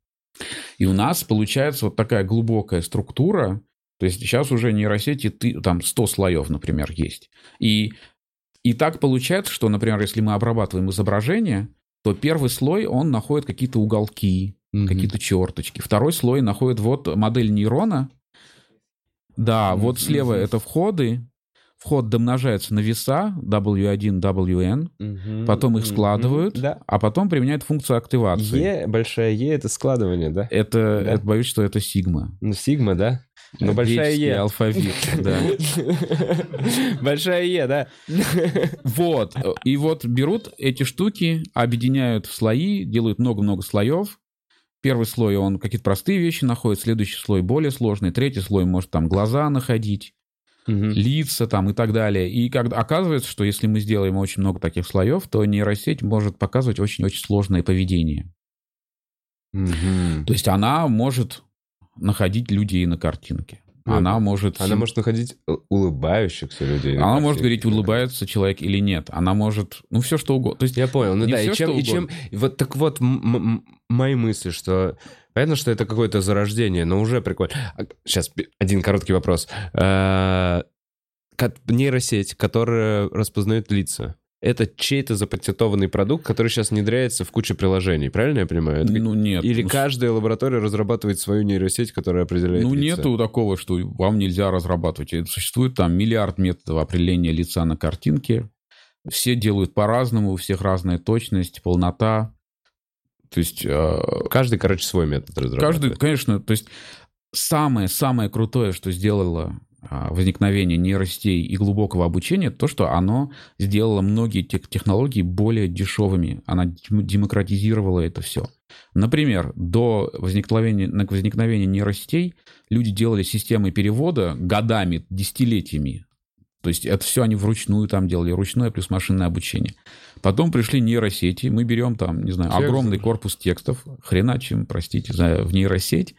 И у нас получается вот такая глубокая структура. То есть сейчас уже нейросети, ты, там 100 слоев, например, есть. И, и так получается, что, например, если мы обрабатываем изображение, то первый слой, он находит какие-то уголки, Мгм. какие-то черточки. Второй слой находит вот модель нейрона. Да, вот Мгм. слева это входы. Вход домножается на веса W1, WN, Мгм. потом их складывают, Да. а потом применяют функцию активации. Е, большая Е — это складывание, да? Это, Да. это, боюсь, что это сигма. Ну, сигма, да? Но большая Е. алфавит, да. Большая Е, да? Вот. И вот берут эти штуки, объединяют в слои, делают много-много слоев. Первый слой, он какие-то простые вещи находит, следующий слой более сложный, третий слой может там глаза находить, Мгм. лица там и так далее. И как оказывается, что если мы сделаем очень много таких слоев, то нейросеть может показывать очень-очень сложное поведение. Мгм. То есть она может находить людей на картинке. Ну, Она может... Она может находить э, улыбающихся людей. на Она может картинке. говорить, улыбается человек или нет. Она может... Ну, все что угодно. То есть Я понял, ну да, всё, и чем, и чем, вот так вот мои мысли, что понятно, что это какое-то зарождение, но уже прикольно. Сейчас один короткий вопрос. Э, Нейросеть, которая распознает лица, это чей-то запатентованный продукт, который сейчас внедряется в кучу приложений, правильно я понимаю? Это Ну, нет. Или Ну, каждая лаборатория разрабатывает свою нейросеть, которая определяет Ну, лица? нету такого, что вам нельзя разрабатывать. Это Существует там миллиард методов определения лица на картинке. Все делают по-разному, у всех разная точность, полнота. То есть э, Каждый, короче, свой метод разрабатывает. каждый, конечно, то есть самое-самое крутое, что сделало а, возникновение нейросетей и глубокого обучения, то, что оно сделало многие тех- технологии более дешевыми. Она дем- демократизировала это все. Например, до возникновения, возникновения нейросетей люди делали системы перевода годами, десятилетиями. То есть это все они вручную там делали, ручное плюс машинное обучение. Потом пришли нейросети, мы берем там, не знаю, Текст. огромный корпус текстов, хреначим, простите, за, в нейросеть,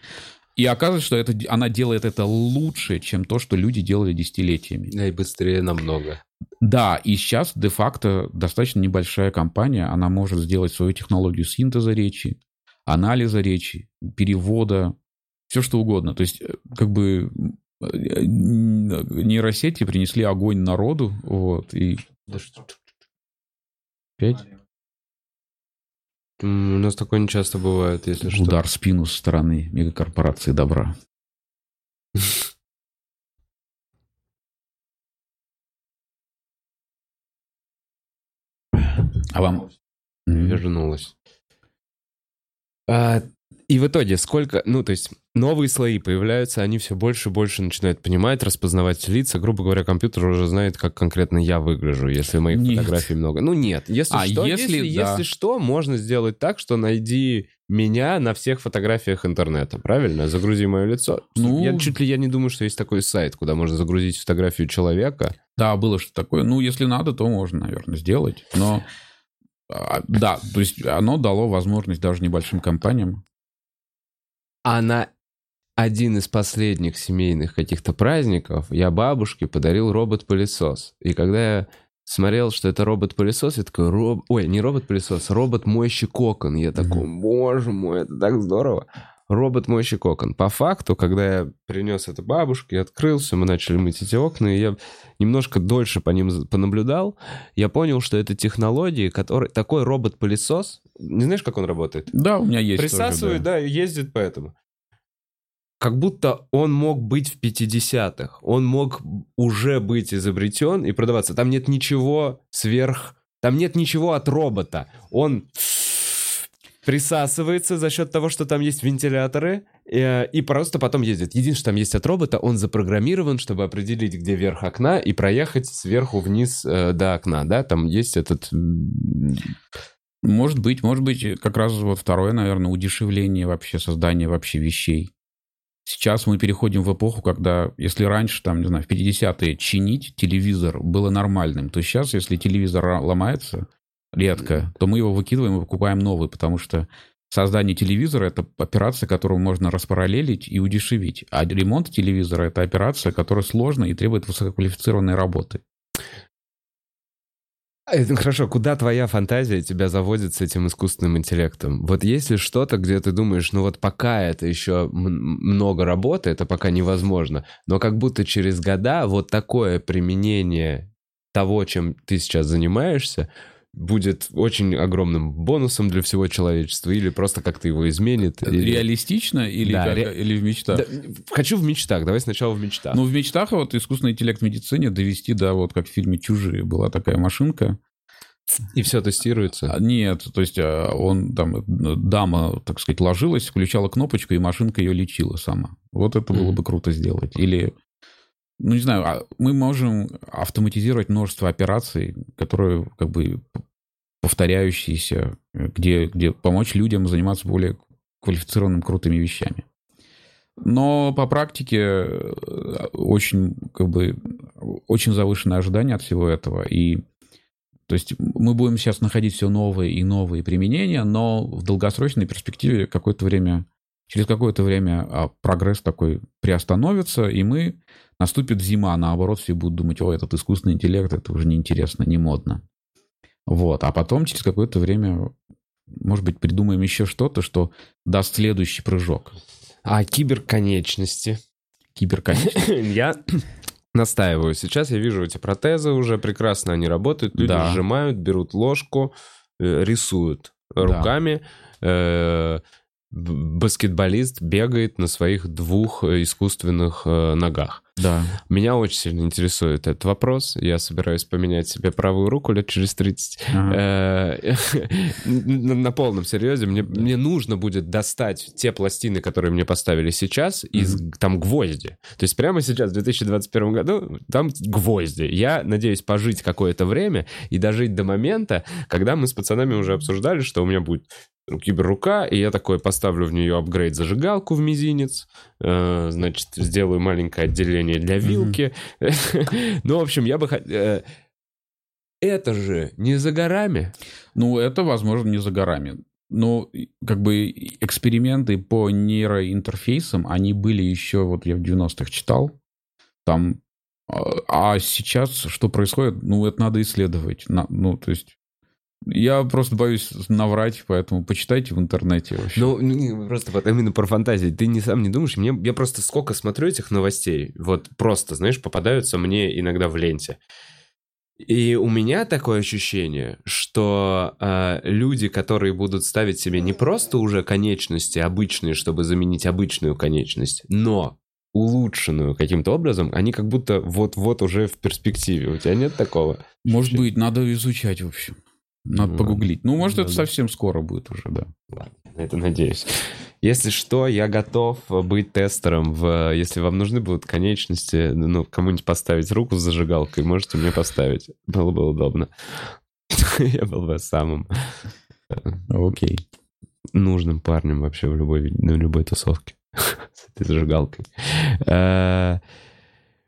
и оказывается, что это, она делает это лучше, чем то, что люди делали десятилетиями. Да, и быстрее намного. Да, и сейчас де-факто достаточно небольшая компания, она может сделать свою технологию синтеза речи, анализа речи, перевода, все что угодно. То есть, э, как бы э, нейросети принесли огонь народу, вот, и... Опять М, У нас такое не часто бывает, если что. удар в спину со стороны мегакорпорации добра. А вам... Вернулась. А, и в итоге сколько, ну, то есть новые слои появляются, они все больше и больше начинают понимать, распознавать лица. Грубо говоря, компьютер уже знает, как конкретно я выгляжу, если моих Нет. фотографий много. Ну, нет. Если А, что, если если, да. если что, можно сделать так, что найди меня на всех фотографиях интернета, правильно? Загрузи мое лицо. Ну- Я чуть ли я не думаю, что есть такой сайт, куда можно загрузить фотографию человека. Да, было что такое. Ну, если надо, то можно, наверное, сделать. Но а, да, то есть оно дало возможность даже небольшим компаниям. А на один из последних семейных каких-то праздников я бабушке подарил робот-пылесос. И когда я смотрел, что это робот-пылесос, я такой, роб... ой, не робот-пылесос, робот-моющий кокон. Я такой, боже мой, это так здорово. Робот-моющий кокон. По факту, когда я принес это бабушке, я открылся, мы начали мыть эти окна, и я немножко дольше по ним понаблюдал, я понял, что это технологии, которые... Такой робот-пылесос, не знаешь, как он работает? Да, у меня есть Присасывает, тоже, да. да, и ездит поэтому. Как будто он мог быть в 50-х. Он мог уже быть изобретен и продаваться. Там нет ничего сверх... Там нет ничего от робота. Он... присасывается за счет того, что там есть вентиляторы, и, и просто потом ездит. Единственное, что там есть от робота, он запрограммирован, чтобы определить, где верх окна, и проехать сверху вниз э, до окна, да? Там есть этот... Может быть, может быть, как раз вот второе, наверное, удешевление вообще создания вообще вещей. Сейчас мы переходим в эпоху, когда, если раньше, там, не знаю, в 50-е чинить телевизор было нормальным, то сейчас, если телевизор ломается редко, то мы его выкидываем и покупаем новый, потому что создание телевизора — это операция, которую можно распараллелить и удешевить. А ремонт телевизора — это операция, которая сложна и требует высококвалифицированной работы. Это хорошо, куда твоя фантазия тебя заводит с этим искусственным интеллектом? Вот есть ли что-то, где ты думаешь, ну вот пока это еще много работы, это пока невозможно, но как будто через года вот такое применение того, чем ты сейчас занимаешься, будет очень огромным бонусом для всего человечества или просто как-то его изменит. Или... Реалистично или, да, как, ре... или в мечтах? Да, хочу в мечтах. Давай сначала в мечтах. Ну, в мечтах вот искусственный интеллект в медицине довести, да, вот как в фильме «Чужие» была такая машинка, и все тестируется? А, нет, то есть а, он там, дама, так сказать, ложилась, включала кнопочку, и машинка ее лечила сама. Вот это было бы круто сделать. Или ну, не знаю, а мы можем автоматизировать множество операций, которые как бы повторяющиеся, где, где помочь людям заниматься более квалифицированными, крутыми вещами. Но по практике э, очень, как бы, очень завышенное ожидание от всего этого. И то есть мы будем сейчас находить все новые и новые применения, но в долгосрочной перспективе какое-то время, через какое-то время а, прогресс такой приостановится, и мы наступит зима, наоборот, все будут думать, о, этот искусственный интеллект, это уже неинтересно, не модно. Вот. А потом, через какое-то время, может быть, придумаем еще что-то, что даст следующий прыжок. А киберконечности? Киберконечности? Я настаиваю. Сейчас я вижу эти протезы уже прекрасно, они работают. Люди да. сжимают, берут ложку, э, рисуют руками. Да. Э, баскетболист бегает на своих двух э, искусственных ногах. Да. Меня очень сильно интересует этот вопрос. Я собираюсь поменять себе правую руку лет через 30. Э, на полном серьезе. Мне, мне нужно будет достать те пластины, которые мне поставили сейчас, из там гвозди. То есть прямо сейчас, в 2021 году, там гвозди. Я надеюсь пожить какое-то время и дожить до момента, когда мы с пацанами уже обсуждали, что у меня будет киберрука, и я такой поставлю в нее апгрейд зажигалку в мизинец, э, значит, сделаю маленькое отделение для вилки. Ну, в общем, я бы хотел... Э, это же не за горами. Ну, это, возможно, не за горами. Но как бы эксперименты по нейроинтерфейсам, они были еще, вот я в 90-х читал, там а, а сейчас что происходит? Ну, это надо исследовать. Ну, то есть я просто боюсь наврать, поэтому почитайте в интернете. Вообще. Ну, просто вот именно про фантазии. Ты не сам не думаешь? Мне, я просто сколько смотрю этих новостей, вот просто, знаешь, попадаются мне иногда в ленте. И у меня такое ощущение, что э, люди, которые будут ставить себе не просто уже конечности обычные, чтобы заменить обычную конечность, но улучшенную каким-то образом, они как будто вот-вот уже в перспективе. У тебя нет такого? Может быть, надо изучать, в общем. Надо ну, погуглить. Ну, может, это совсем скоро будет уже, да. Ладно, это надеюсь. Если что, я готов быть тестером. В, если вам нужны будут конечности, ну, кому-нибудь поставить руку с зажигалкой, можете мне поставить. Было бы удобно. Я был бы самым... Э, Окей. Нужным парнем вообще в любой, на любой тусовке. С этой зажигалкой.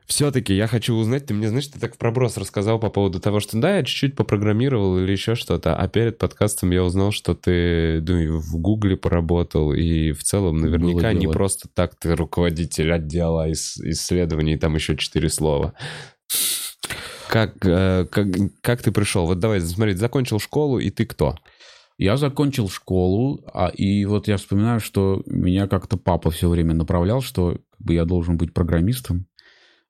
Все-таки я хочу узнать, ты мне, знаешь, ты так в проброс рассказал по поводу того, что да, я чуть-чуть попрограммировал или еще что-то, а перед подкастом я узнал, что ты ну, в Гугле поработал, и в целом наверняка не просто так ты руководитель отдела исследований, там еще четыре слова. Как, э, как, как ты пришел? Вот давай, смотри, закончил школу, и ты кто? Я закончил школу, а, и вот я вспоминаю, что меня как-то папа все время направлял, что как бы, я должен быть программистом.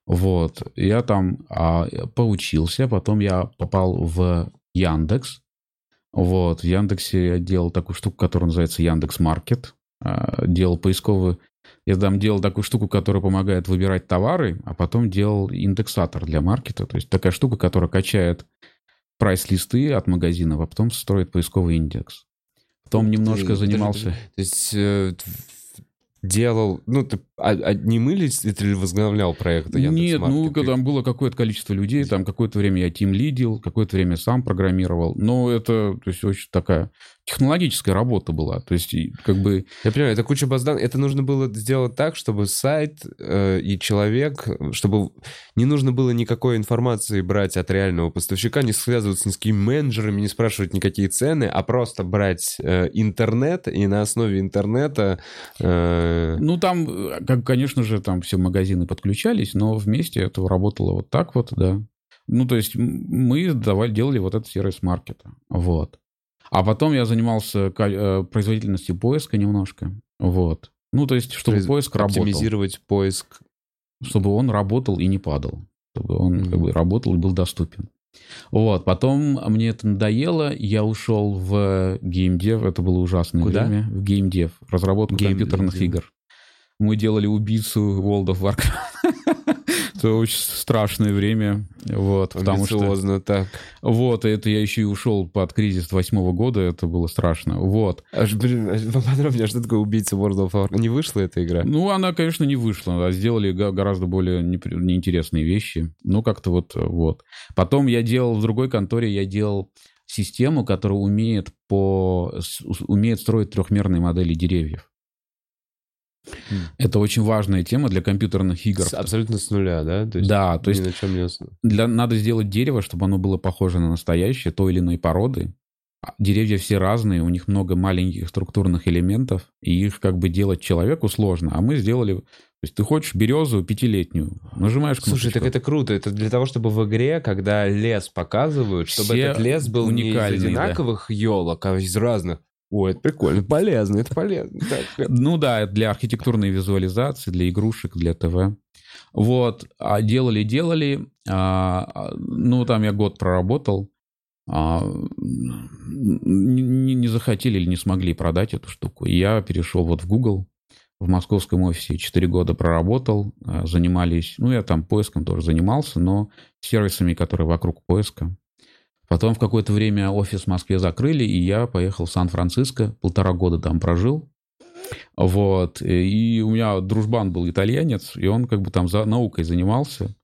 Вот, я там а, поучился, потом я попал в Яндекс. Вот, в Яндексе я делал такую штуку, которая называется Яндекс Маркет. А, делал поисковую... Я там делал такую штуку, которая помогает выбирать товары, а потом делал индексатор для маркета. То есть такая штука, которая качает прайс-листы от магазинов, а потом строит поисковый индекс. Потом немножко Ты- занимался... То есть э, делал, ну, ты одним или возглавлял проект Нет, ну, когда там было какое-то количество людей, там какое-то время я тим лидил, какое-то время сам программировал. Но это, то есть, очень такая технологическая работа была. То есть, как бы... Я понимаю, это куча баз данных. Это нужно было сделать так, чтобы сайт э, и человек, чтобы не нужно было никакой информации брать от реального поставщика, не связываться ни с какими менеджерами, не спрашивать никакие цены, а просто брать э, интернет и на основе интернета... э, Ну, там, э, как, конечно же, там все магазины подключались, но вместе это работало вот так вот, да. Ну, то есть мы давали, делали вот этот сервис маркета. Вот. А потом я занимался э, производительностью поиска немножко. Вот. Ну, то есть, чтобы произ- поиск работал. оптимизировать поиск. Чтобы он работал и не падал. Чтобы он Мгм. как бы работал и был доступен. Вот. Потом мне это надоело. Я ушел в геймдев. Это было ужасное Куда? время. В геймдев. Разработку Гейм- компьютерных геймдев. игр. Мы делали убийцу World of Warcraft. Это очень страшное время. Вот, потому что... Так. Вот, это я еще и ушел под кризис восьмого года, это было страшно. Вот. Аж, блин, аж поподробнее, а что такое убийца World of Warcraft? Не вышла эта игра? Ну, она, конечно, не вышла, а сделали гораздо более неинтересные вещи. Ну, как-то вот, вот. Потом я делал в другой конторе, я делал систему, которая умеет, по, умеет строить трехмерные модели деревьев. Это очень важная тема для компьютерных игр. С- абсолютно с нуля, да? То есть Да, то ни есть на чем не основ- для, надо сделать дерево, чтобы оно было похоже на настоящее, той или иной породы. А Деревья все разные, у них много маленьких структурных элементов, и их как бы делать человеку сложно. А мы сделали... То есть ты хочешь березу пятилетнюю, нажимаешь Слушай, так кнопочку. это круто. Это для того, чтобы в игре, когда лес показывают, чтобы Все этот лес был не из да. одинаковых елок, а из разных. Ой, это прикольно, полезно, это полезно. Ну да, для архитектурной визуализации, для игрушек, для ТВ. Вот, а делали, делали. а, а, ну, там я год проработал. а, не, не- захотели или не смогли продать эту штуку. Я перешел вот в Google. В московском офисе 4 года проработал. а, Занимались, ну, я там поиском тоже занимался, но сервисами, которые вокруг поиска. Потом в какое-то время офис в Москве закрыли, и я поехал в Сан-Франциско. Полтора года там прожил. Вот. И у меня дружбан был итальянец, и он как бы там за наукой занимался.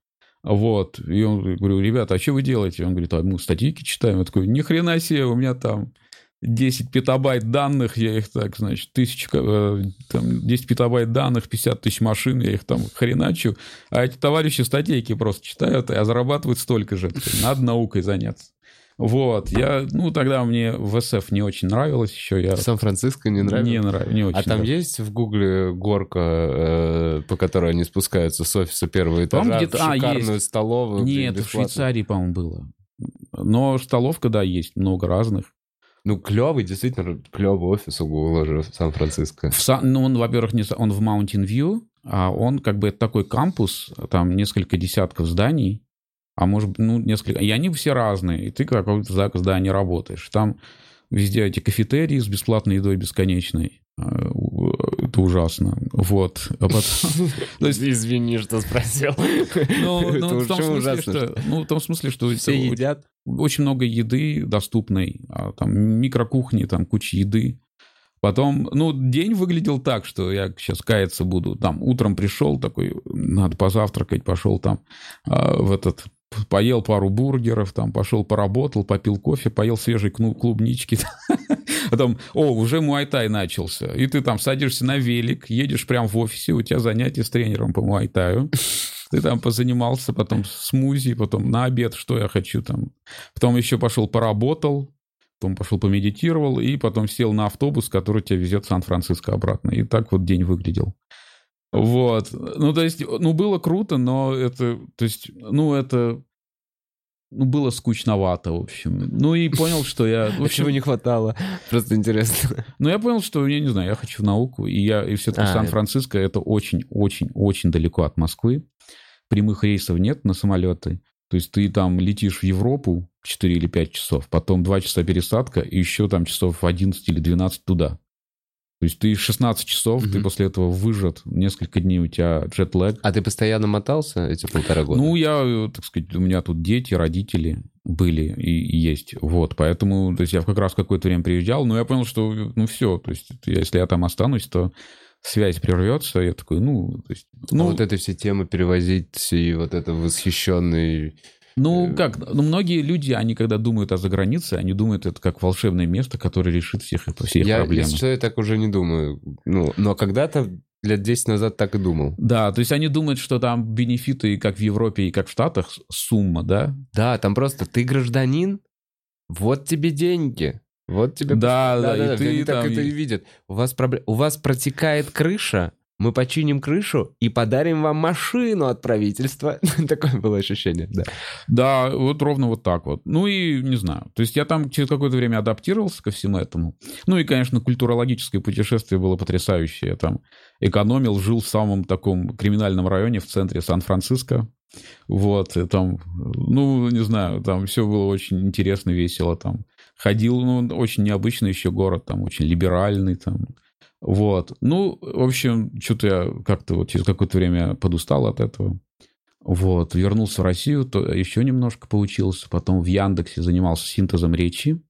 Вот. И он говорю, ребята, а что вы делаете? Он говорит, а мы статейки читаем. Я такой, ни хрена себе, у меня там 10 петабайт данных, я их так, значит, тысяч, э, там, 10 петабайт данных, 50 тысяч машин, я их там хреначу. А эти товарищи статейки просто читают, а зарабатывают столько же. Надо наукой заняться. Вот, я, ну, тогда мне в СФ не очень нравилось еще, я... Сан-Франциско не нравится? Не нравится, не очень А там нравится. есть в Гугле горка, э, по которой они спускаются с офиса первого этажа в где-то- а, шикарную есть. столовую? Нет, в? Швейцарии, по-моему, было. Но столовка, да, есть много разных. Ну, клевый, действительно, клевый офис у Гугла же в Сан-Франциско. В Сан- ну, он, во-первых, не, он в Mountain View, а он как бы такой кампус, там несколько десятков зданий, а может ну, несколько... И они все разные, и ты как в каком-то зда- здании работаешь. Там везде эти кафетерии с бесплатной едой бесконечной. А, у- Это ужасно. Вот. А потом- То есть, Извини, что спросил. ну, ну, в том смысле, ужасно, что, ну, в том смысле, что Все это едят? очень много еды доступной, а, там микрокухни, там куча еды. Потом, ну, день выглядел так, что я сейчас каяться буду. Там утром пришел такой, надо позавтракать, пошел там а, в этот, поел пару бургеров, там пошел поработал, попил кофе, поел свежей клубнички. Потом, о, уже муайтай начался. И ты там садишься на велик, едешь прямо в офисе, у тебя занятия с тренером по муайтаю. Ты там позанимался, потом смузи, потом на обед, что я хочу там. Потом еще пошел поработал, потом пошел помедитировал, и потом сел на автобус, который тебя везет в Сан-Франциско обратно. И так вот день выглядел. Вот. Ну, то есть, ну, было круто, но это, то есть, ну, это, ну, было скучновато, в общем. Ну, и понял, что я... в А общем, чего не хватало? Просто интересно. ну, я понял, что, я не знаю, я хочу в науку, и я, и все-таки А, Сан-Франциско это очень-очень-очень далеко от Москвы. Прямых рейсов нет на самолеты. То есть ты там летишь в Европу 4 или 5 часов, потом 2 часа пересадка, и еще там часов 11 или 12 туда. То есть ты 16 часов, ты Мгм. после этого выжат, несколько дней у тебя джетлэг. А ты постоянно мотался эти полтора года? Ну, я, э, так сказать, у меня тут дети, родители. были и, и есть. Вот, поэтому, то есть я как раз какое-то время приезжал, но я понял, что, ну, все, то есть если я там останусь, то связь прервется, я такой, ну, то есть... Ну, а вот эти все темы перевозить и вот это восхищенный... Ну, как, ну, многие люди, они когда думают о загранице, они думают это как волшебное место, которое решит всех, все их я, проблемы. Если что, я так уже не думаю. Ну, но когда-то лет 10 назад так и думал. Да, то есть они думают, что там бенефиты как в Европе и как в Штатах сумма, да? Да, там просто ты гражданин, вот тебе деньги. Вот тебе... Да, да, да, и да, ты они так там- это и видят. У вас, пробле- у вас протекает крыша, мы починим крышу и подарим вам машину от правительства. Такое было ощущение, да. Да, вот ровно вот так вот. Ну и не знаю. То есть я там через какое-то время адаптировался ко всему этому. Ну и, конечно, культурологическое путешествие было потрясающее. Я там экономил, жил в самом таком криминальном районе в центре Сан-Франциско. Вот, и там, ну, не знаю, там все было очень интересно, весело там. Ходил, ну, очень необычный еще город, там, очень либеральный, там. Вот. Ну, в общем, что-то я как-то вот через какое-то время подустал от этого. Вот, вернулся в Россию, то еще немножко поучился, потом в Яндексе занимался синтезом речи.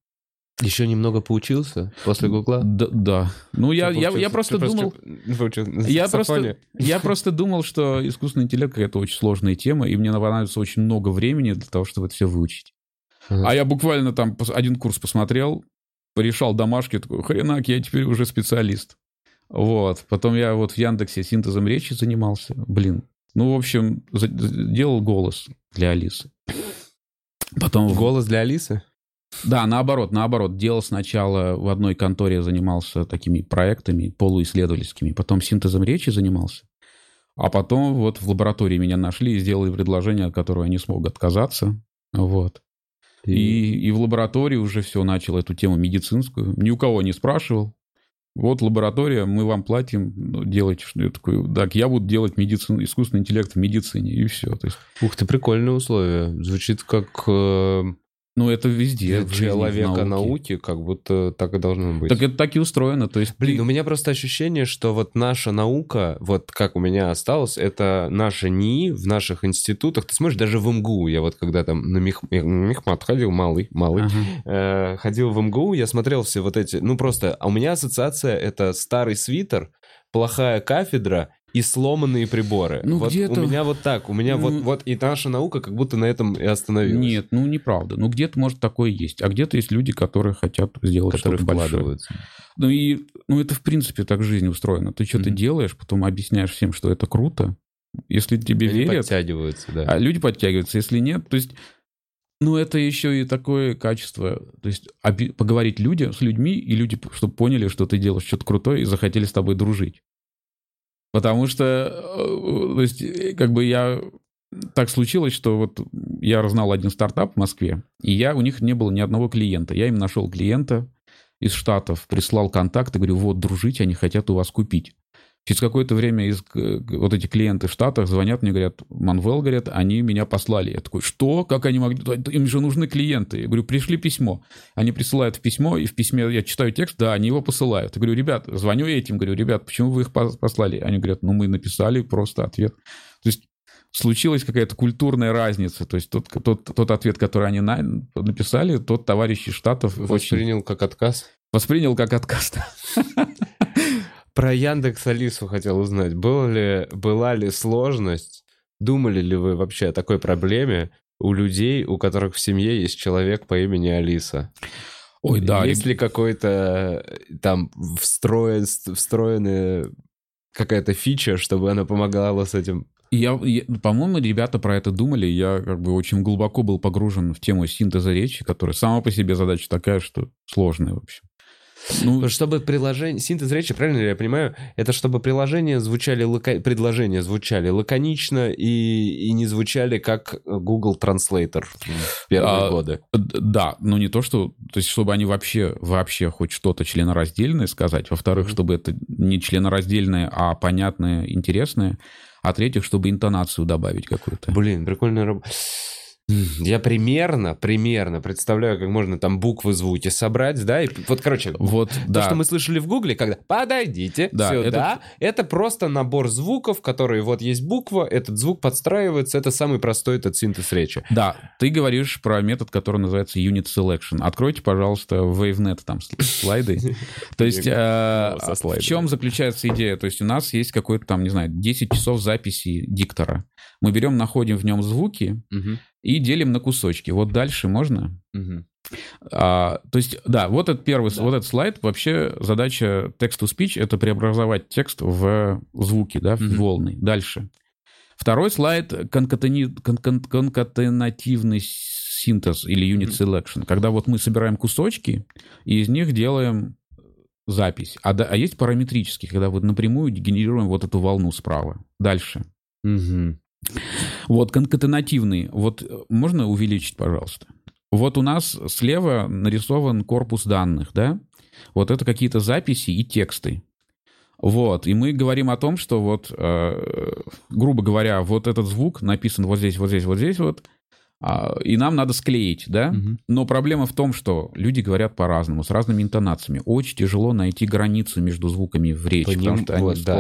Еще немного поучился после Гугла? Да, да. Ну, я, я, я просто ты думал... на Я просто, я просто думал, что искусственный интеллект какая-то очень сложная тема, и мне понадобится очень много времени для того, чтобы это все выучить. Ага. А я буквально там один курс посмотрел, порешал домашки, такой, хренак, я теперь уже специалист. Вот. Потом я вот в Яндексе синтезом речи занимался. Блин. Ну, в общем, делал голос для Алисы. Потом Голос для Алисы? да, наоборот, наоборот. Делал сначала в одной конторе занимался такими проектами полуисследовательскими, потом синтезом речи занимался. А потом вот в лаборатории меня нашли и сделали предложение, от которого я не смог отказаться. Вот. И, и в лаборатории уже все начал эту тему медицинскую. Ни у кого не спрашивал. Вот лаборатория, мы вам платим, ну, делайте что Я такой, так, я буду делать медицину, искусственный интеллект в медицине, и все. То есть, Ух ты, прикольные условия. Звучит как э, ну, это везде. для человека науке. науки, как будто так и должно быть. Так это так и устроено. То есть, Блин, ты- у меня просто ощущение, что вот наша наука, вот как у меня осталось, это наша НИИ в наших институтах. Ты смотришь, даже в МГУ, я вот когда там на Мех- Мехмат ходил, малый, малый, Ага. э, ходил в МГУ, я смотрел все вот эти... Ну просто, а у меня ассоциация — это старый свитер, плохая кафедра и сломанные приборы. Ну, вот где-то- у меня вот так, у меня вот, Ну, вот и наша наука как будто на этом и остановилась. Нет, ну неправда. Ну где-то, может, такое есть. А где-то есть люди, которые хотят сделать которые что-то большое. Ну и ну, это, в принципе, так жизнь устроена. Ты что-то Мгм. делаешь, потом объясняешь всем, что это круто. Если тебе Они верят, подтягиваются, да. а люди подтягиваются. Если нет, то есть... Ну, это еще и такое качество. То есть оби- поговорить люди, с людьми, и люди, чтобы поняли, что ты делаешь что-то крутое, и захотели с тобой дружить. Потому что, э, то есть, э, как бы я... Так случилось, что вот я знал один стартап в Москве, и я, у них не было ни одного клиента. Я им нашел клиента из Штатов, прислал контакт и говорю, вот, дружите, они хотят у вас купить. Через какое-то время из, вот эти клиенты в Штатах звонят мне, говорят, Манвел, говорят, они меня послали. Я такой, что? Как они могли? Им же нужны клиенты. Я говорю, пришли письмо. Они присылают в письмо, и в письме я читаю текст, да, они его посылают. Я говорю, ребят, звоню этим, говорю, ребят, почему вы их пос- послали? Они говорят, ну, мы написали просто ответ. То есть случилась какая-то культурная разница. То есть тот, тот, тот ответ, который они на- написали, тот товарищ из Штатов очень Воспринял как отказ. воспринял как отказ. Про Яндекс Алису хотел узнать. Было ли, была ли сложность? Думали ли вы вообще о такой проблеме у людей, у которых в семье есть человек по имени Алиса? Ой, да. Есть ли какой-то э, там встроен, встроенная какая-то фича, чтобы она помогала с этим? Я, я- по-моему, ребята про это думали. Я как бы очень глубоко был погружен в тему синтеза речи, которая сама по себе задача такая, что сложная, в общем. Ну, Чтобы приложение... Синтез речи, правильно ли я понимаю, это чтобы приложения звучали... лака- Предложения звучали лаконично и, и не звучали как Google Translator в первые А, годы. да, но не то, что... То есть, чтобы они вообще, вообще хоть что-то членораздельное сказать. Во-вторых, чтобы это не членораздельное, а понятное, интересное. А третьих, чтобы интонацию добавить какую-то. Блин, прикольная работа. Я примерно, примерно представляю, как можно там буквы, звуки собрать, да, и вот, короче, Вот, то, да. что мы слышали в Гугле, когда «подойдите Да, сюда», это... просто набор звуков, которые вот есть буква, этот звук подстраивается, это самый простой этот синтез речи. Да, ты говоришь про метод, который называется Unit Selection. Откройте, пожалуйста, WaveNet там сл- слайды. То есть э, в чем заключается идея? То есть у нас есть какой-то там, не знаю, 10 часов записи диктора. Мы берем, находим в нем звуки Мгм, и делим на кусочки. Вот дальше можно? мгм. А, то есть, да, вот этот первый, Да. вот этот слайд, вообще задача text-to-speech — это преобразовать текст в звуки, да, в Мгм. волны. Дальше. Второй слайд — конкатени- кон- кон- конкатенативный синтез или unit selection, когда вот мы собираем кусочки и из них делаем запись. А, да- а есть параметрический, когда вот напрямую генерируем вот эту волну справа. Дальше. Мгм. Вот конкатенативный. Вот э, можно увеличить, пожалуйста? Вот у нас слева нарисован корпус данных, да? Вот это какие-то записи и тексты. Вот, и мы говорим о том, что вот, э, грубо говоря, вот этот звук написан вот здесь, вот здесь, вот здесь вот, а, и нам надо склеить, да? Мгм. Но проблема в том, что люди говорят по-разному, с разными интонациями. Очень тяжело найти границу между звуками в речи, Поним- потому что они вот, да.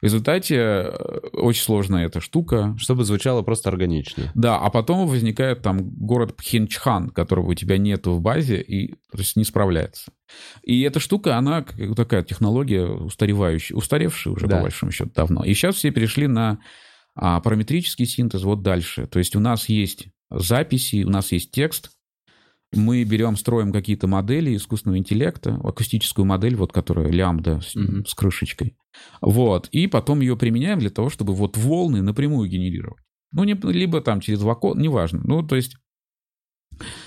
В результате э, очень сложная эта штука. Чтобы звучало просто органично. Да, а потом возникает там город Пхенчхан, которого у тебя нету в базе, и то есть не справляется. И эта штука, она такая технология устаревающая, устаревшая уже Да. по большому счету давно. И сейчас все перешли на а, параметрический синтез вот дальше. То есть у нас есть записи, у нас есть текст, мы берем, строим какие-то модели искусственного интеллекта, акустическую модель, вот которая лямбда с, Мгм. с крышечкой. Вот. И потом ее применяем для того, чтобы вот волны напрямую генерировать. Ну, не, либо там через вакуум, неважно. Ну, то есть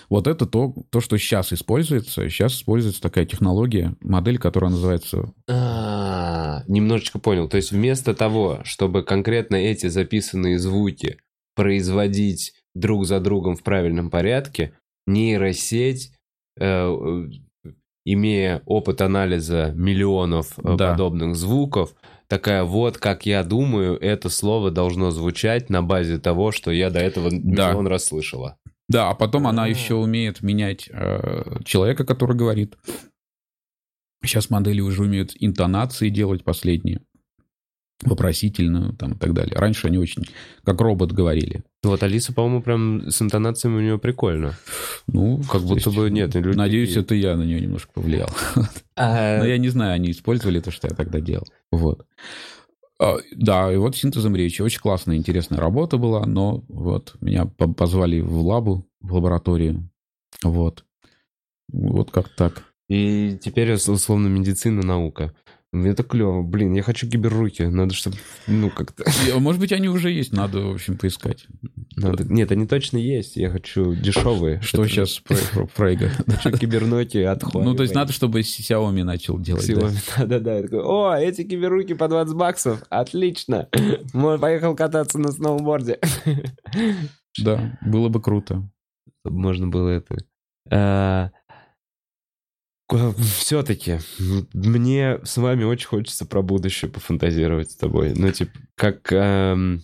вот это то, то, что сейчас используется. Сейчас используется такая технология, модель, которая называется... А, немножечко понял. То есть вместо того, чтобы конкретно эти записанные звуки производить друг за другом в правильном порядке, нейросеть, э, имея опыт анализа миллионов э, Да. подобных звуков, такая вот, как я думаю, это слово должно звучать на базе того, что я до этого Да. миллион раз слышала. Да, а потом она А. еще умеет менять э, человека, который говорит. Сейчас модели уже умеют интонации делать последние, вопросительную там и так далее. Раньше они очень как робот говорили. Вот Алиса, по-моему, прям с интонациями у нее прикольно. Ну, Как то будто есть, бы нет. люди Надеюсь, такие. это я на нее немножко повлиял. А, Но я не знаю, они использовали то, что я тогда делал. Вот. А, Да, и вот синтезом речи. Очень классная, интересная работа была, но вот меня по- позвали в лабу, в лабораторию. Вот. Вот как так. И теперь, ус- условно, медицина, наука. Это клево. Блин, я хочу киберруки. Надо, чтобы, ну, как-то... Может быть, они уже есть, надо, в общем, поискать. Надо... Нет, они точно есть. Я хочу дешевые. Что Это- сейчас про, про, про Хочу киберноки от Huawei. Ну, то есть надо, чтобы Xiaomi начал делать. Xiaomi. Да-да-да. О, эти киберруки по 20 баксов. Отлично. Поехал кататься на сноуборде. Да, было бы круто. Можно было это... Все-таки мне с вами очень хочется про будущее пофантазировать с тобой. Ну, типа, как... эм,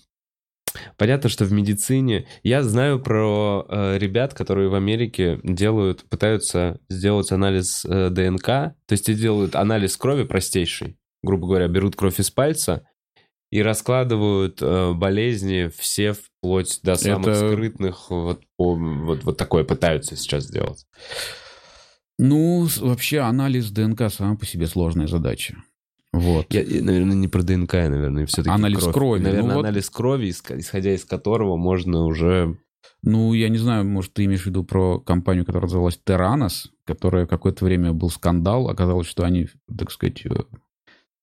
Понятно, что в медицине... Я знаю про э, ребят, которые в Америке делают, пытаются сделать анализ э, ДНК, то есть и делают анализ крови простейший. Грубо говоря, берут кровь из пальца и раскладывают э, болезни все вплоть до самых Это- скрытных. Вот, по- вот, вот такое пытаются сейчас сделать. Ну, вообще анализ ДНК сама по себе сложная задача. Вот. Я, наверное, не про ДНК, я, наверное, все-таки Анализ крови, ну Наверное, вот. анализ крови, иск- исходя из которого можно уже... Ну, я не знаю, может, ты имеешь в виду про компанию, которая называлась Terranos, которая какое-то время был скандал. Оказалось, что они, так сказать, э,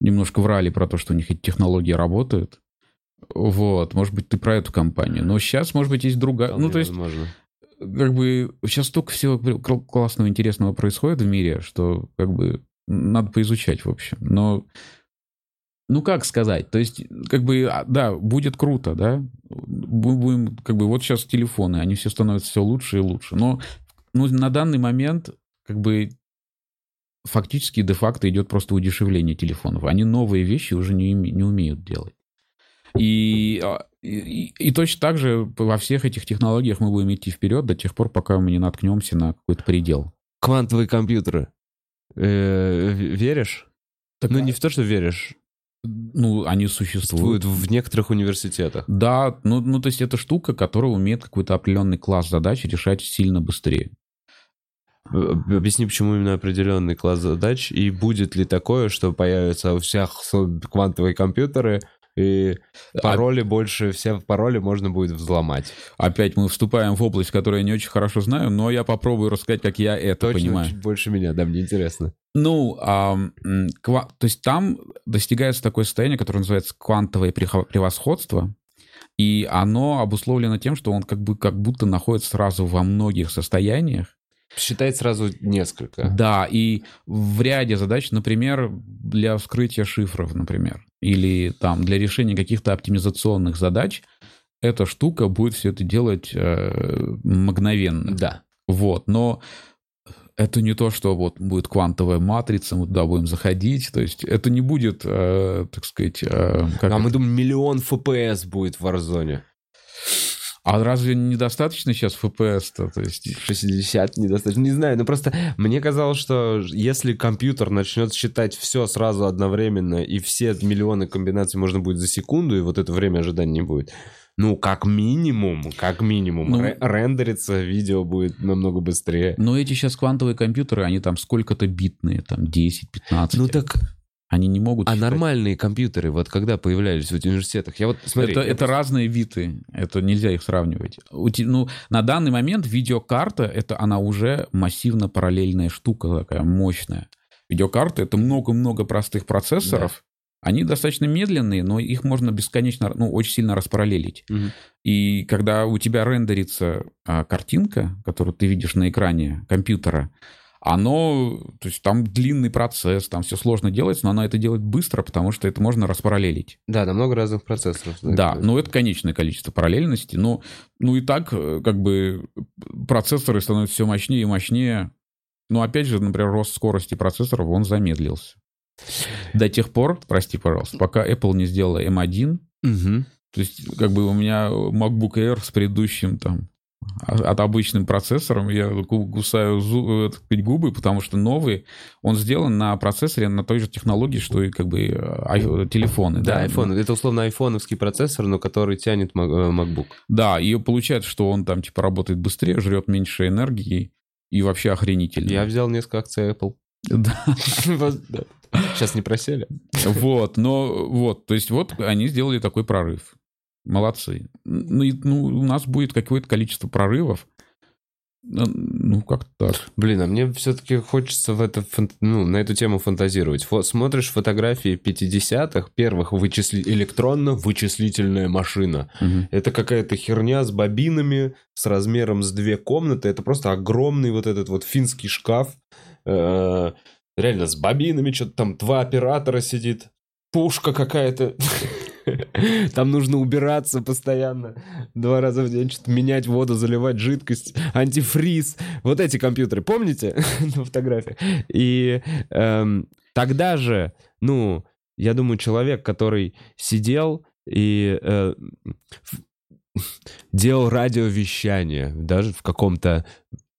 немножко врали про то, что у них эти технологии работают. Вот, может быть, ты про эту компанию. Но сейчас, может быть, есть другая. Ну, вполне то есть, возможно. Как бы сейчас столько всего кл- классного, интересного происходит в мире, что как бы надо поизучать, в общем. Но, ну как сказать, то есть, как бы, а, да, будет круто, да, Бу- будем, как бы, вот сейчас телефоны, они все становятся все лучше и лучше, но ну, на данный момент, как бы, фактически, де-факто идет просто удешевление телефонов. Они новые вещи уже не, не умеют делать. И, а, и, и точно так же во всех этих технологиях мы будем идти вперед до тех пор, пока мы не наткнемся на какой-то предел. Квантовые компьютеры. Э, веришь? Так, ну, а- не в то, что веришь. Ну, они существуют. Существуют в некоторых университетах. Да, ну, ну, то есть это штука, которая умеет какой-то определенный класс задач решать сильно быстрее. Э, Объясни, почему именно определенный класс задач, и будет ли такое, что появятся у всех квантовые компьютеры, и пароли больше, все пароли можно будет взломать. Опять мы вступаем в область, которую я не очень хорошо знаю, но я попробую рассказать, как я это Точно, понимаю. чуть больше меня, да, мне интересно. Ну, м, ква- то есть там достигается такое состояние, которое называется квантовое превосходство, и оно обусловлено тем, что он как, бы, как будто находится сразу во многих состояниях. Считать сразу несколько. Да, и в ряде задач, например, для вскрытия шифров, например, или там для решения каких-то оптимизационных задач, эта штука будет все это делать э, мгновенно. Да. Вот, но это не то, что вот будет квантовая матрица, мы туда будем заходить. То есть это не будет, э, так сказать... э, а это- мы думаем, миллион FPS будет в Warzone. А разве недостаточно сейчас FPS-то? То есть... 60 недостаточно. Не знаю, ну просто мне казалось, что если компьютер начнет считать все сразу одновременно, и все миллионы комбинаций можно будет за секунду, и вот это время ожидания не будет, ну, как минимум, как минимум, Ну- ре- рендериться видео будет намного быстрее. Но эти сейчас квантовые компьютеры, они там сколько-то битные, там 10-15. Ну так, Они не могут а считать. нормальные компьютеры, вот когда появлялись в университетах, я вот, смотри... это, я это просто- разные виды, это нельзя их сравнивать. У те- ну, на данный момент видеокарта, это она уже массивно параллельная штука такая мощная. Видеокарта — это много-много простых процессоров, они достаточно медленные, но их можно бесконечно, ну, очень сильно распараллелить. Мгм. И когда у тебя рендерится а, картинка, которую ты видишь на экране компьютера, оно, то есть там длинный процесс, там все сложно делать, но она это делает быстро, потому что это можно распараллелить. Да, на много разных процессоров. Да, ну это конечное количество параллельности. Но, ну и так, э, как бы, процессоры становятся все мощнее и мощнее. Но опять же, например, рост скорости процессоров, он замедлился. До тех пор, прости, пожалуйста, пока Apple не сделала M1, Мгм. то есть, как бы у меня MacBook Air с предыдущим там от обычным процессором, я ку- кусаю зу- э, губы, потому что новый, он сделан на процессоре на той же технологии, что и как бы э, ай- телефоны. Да, iPhone. Это условно айфоновский процессор, но который тянет Mac- э, MacBook. Да, и получается, что он там типа работает быстрее, жрет меньше энергии и вообще охренительно. Я взял несколько акций Apple. Да. Сейчас не просели. Вот, но вот, то есть вот они сделали такой прорыв. Молодцы. Ну, и, ну, у нас будет какое-то количество прорывов. Ну, Ну, как так. Блин, а мне все-таки хочется в это, ну, на эту тему фантазировать. Фо- смотришь фотографии 50-х, первых вычисли... электронно-вычислительная машина. Мгм. Это какая-то херня с бобинами, с размером с две комнаты. Это просто огромный вот этот вот финский шкаф. Э, Реально, с бобинами, что-то там два оператора сидит. Пушка какая-то. Там нужно убираться постоянно. Два раза в день что-то менять воду, заливать жидкость, антифриз. Вот эти компьютеры, помните на фотографии? И эм, тогда же, ну, я думаю, человек, который сидел и э, делал радиовещание, даже в каком-то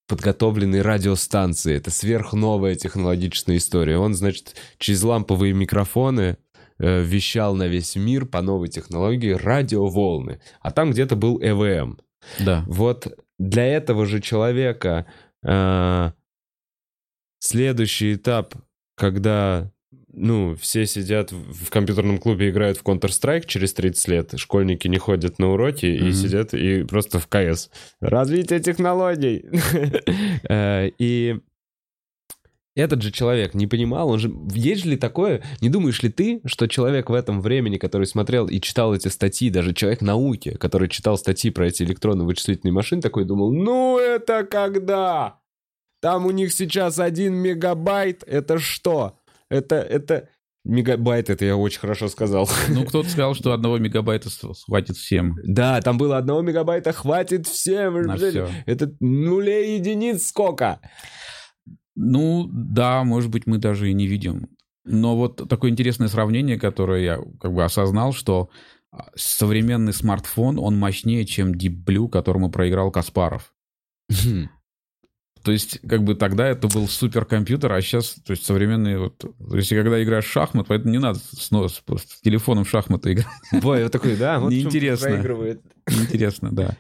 подготовленной радиостанции. Это сверхновая технологичная история. Он, значит, через ламповые микрофоны вещал на весь мир по новой технологии радиоволны. А там где-то был ЭВМ. Да. Вот для этого же человека э, следующий этап, когда ну, все сидят в компьютерном клубе, играют в Counter-Strike через 30 лет, школьники не ходят на уроки и Мгм. сидят и просто в КС. Развитие технологий. Э, И этот же человек не понимал, он же... Есть ли такое? Не думаешь ли ты, что человек в этом времени, который смотрел и читал эти статьи, даже человек науки, который читал статьи про эти электронно-вычислительные машины, такой думал, ну это когда? Там у них сейчас один мегабайт, это что? Это, это... Мегабайт, это я очень хорошо сказал. Ну, кто-то сказал, что одного мегабайта хватит всем. Да, там было одного мегабайта, хватит всем. На все. Это нулей единиц сколько? Ну, да, может быть, мы даже и не видим. Но вот такое интересное сравнение, которое я как бы осознал, что современный смартфон, он мощнее, чем Deep Blue, которому проиграл Каспаров. То есть, как бы тогда это был суперкомпьютер, а сейчас, то есть, современные вот... То есть, когда играешь в шахмат, поэтому не надо с, с, с телефоном в шахматы играть. Бой, вот такой, да, вот Неинтересно. Неинтересно, да.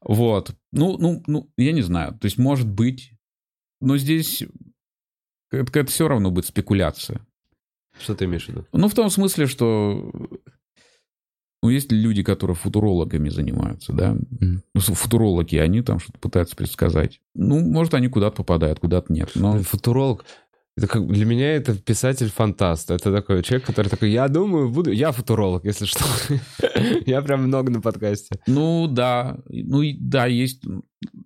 Вот. Ну, ну, ну, я не знаю. То есть, может быть, но здесь это, это все равно будет спекуляция. Что ты имеешь в виду? Ну, в том смысле, что ну, есть люди, которые футурологами занимаются, да? Mm. Ну, футурологи, они там что-то пытаются предсказать. Ну, может, они куда-то попадают, куда-то нет. Но... Футуролог, это как для меня это писатель-фантаст. Это такой человек, который такой, я думаю, буду... Я футуролог, если что. я прям много на подкасте. Ну, да. Ну, да, есть,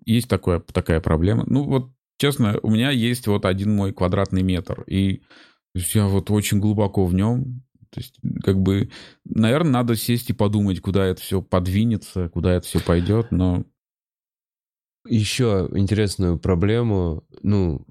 есть такое, такая проблема. Ну, вот, честно, у меня есть вот один мой квадратный метр. И я вот очень глубоко в нем. То есть, как бы, наверное, надо сесть и подумать, куда это все подвинется, куда это все пойдет, но... Еще интересную проблему, ну,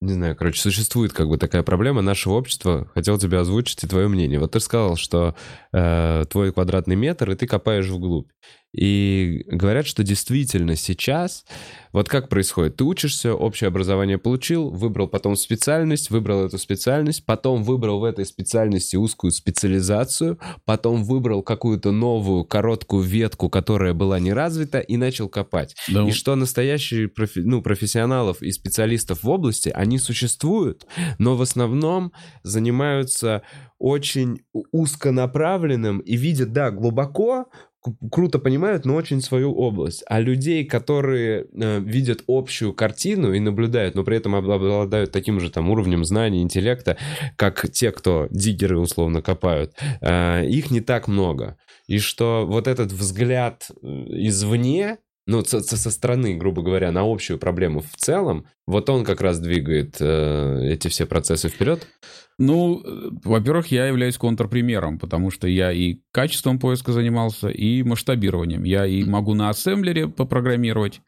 не знаю, короче, существует как бы такая проблема нашего общества. Хотел тебе озвучить и твое мнение. Вот ты сказал, что э, твой квадратный метр, и ты копаешь вглубь. И говорят, что действительно сейчас, вот как происходит, ты учишься, общее образование получил, выбрал потом специальность, выбрал эту специальность, потом выбрал в этой специальности узкую специализацию, потом выбрал какую-то новую короткую ветку, которая была не развита, и начал копать. Да. И что настоящие профи, ну, профессионалов и специалистов в области, они существуют, но в основном занимаются очень узконаправленным и видят, да, глубоко, круто понимают, но очень свою область. А людей, которые э, видят общую картину и наблюдают, но при этом обладают таким же там уровнем знаний, интеллекта, как те, кто диггеры условно копают, э, их не так много. И что вот этот взгляд э, извне, ну, со, со стороны, грубо говоря, на общую проблему в целом, вот он как раз двигает э, эти все процессы вперед. Ну, во-первых, я являюсь контрпримером, потому что я и качеством поиска занимался, и масштабированием. Я и могу на ассемблере попрограммировать,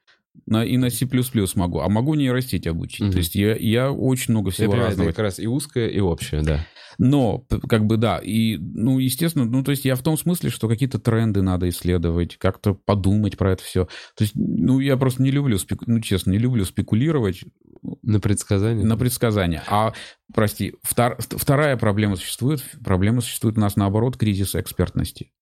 на, и на C++ могу, а могу нейросеть обучить. Mm-hmm. То есть я, я очень много всего я разного. Это как раз и узкое, и общее, да. Но, как бы, да, и, ну, естественно, ну, то есть я в том смысле, что какие-то тренды надо исследовать, как-то подумать про это все. То есть, ну, я просто не люблю, спеку... ну, честно, не люблю спекулировать. На предсказание? На предсказание. А, прости, втор... вторая проблема существует, проблема существует у нас, наоборот, кризис экспертности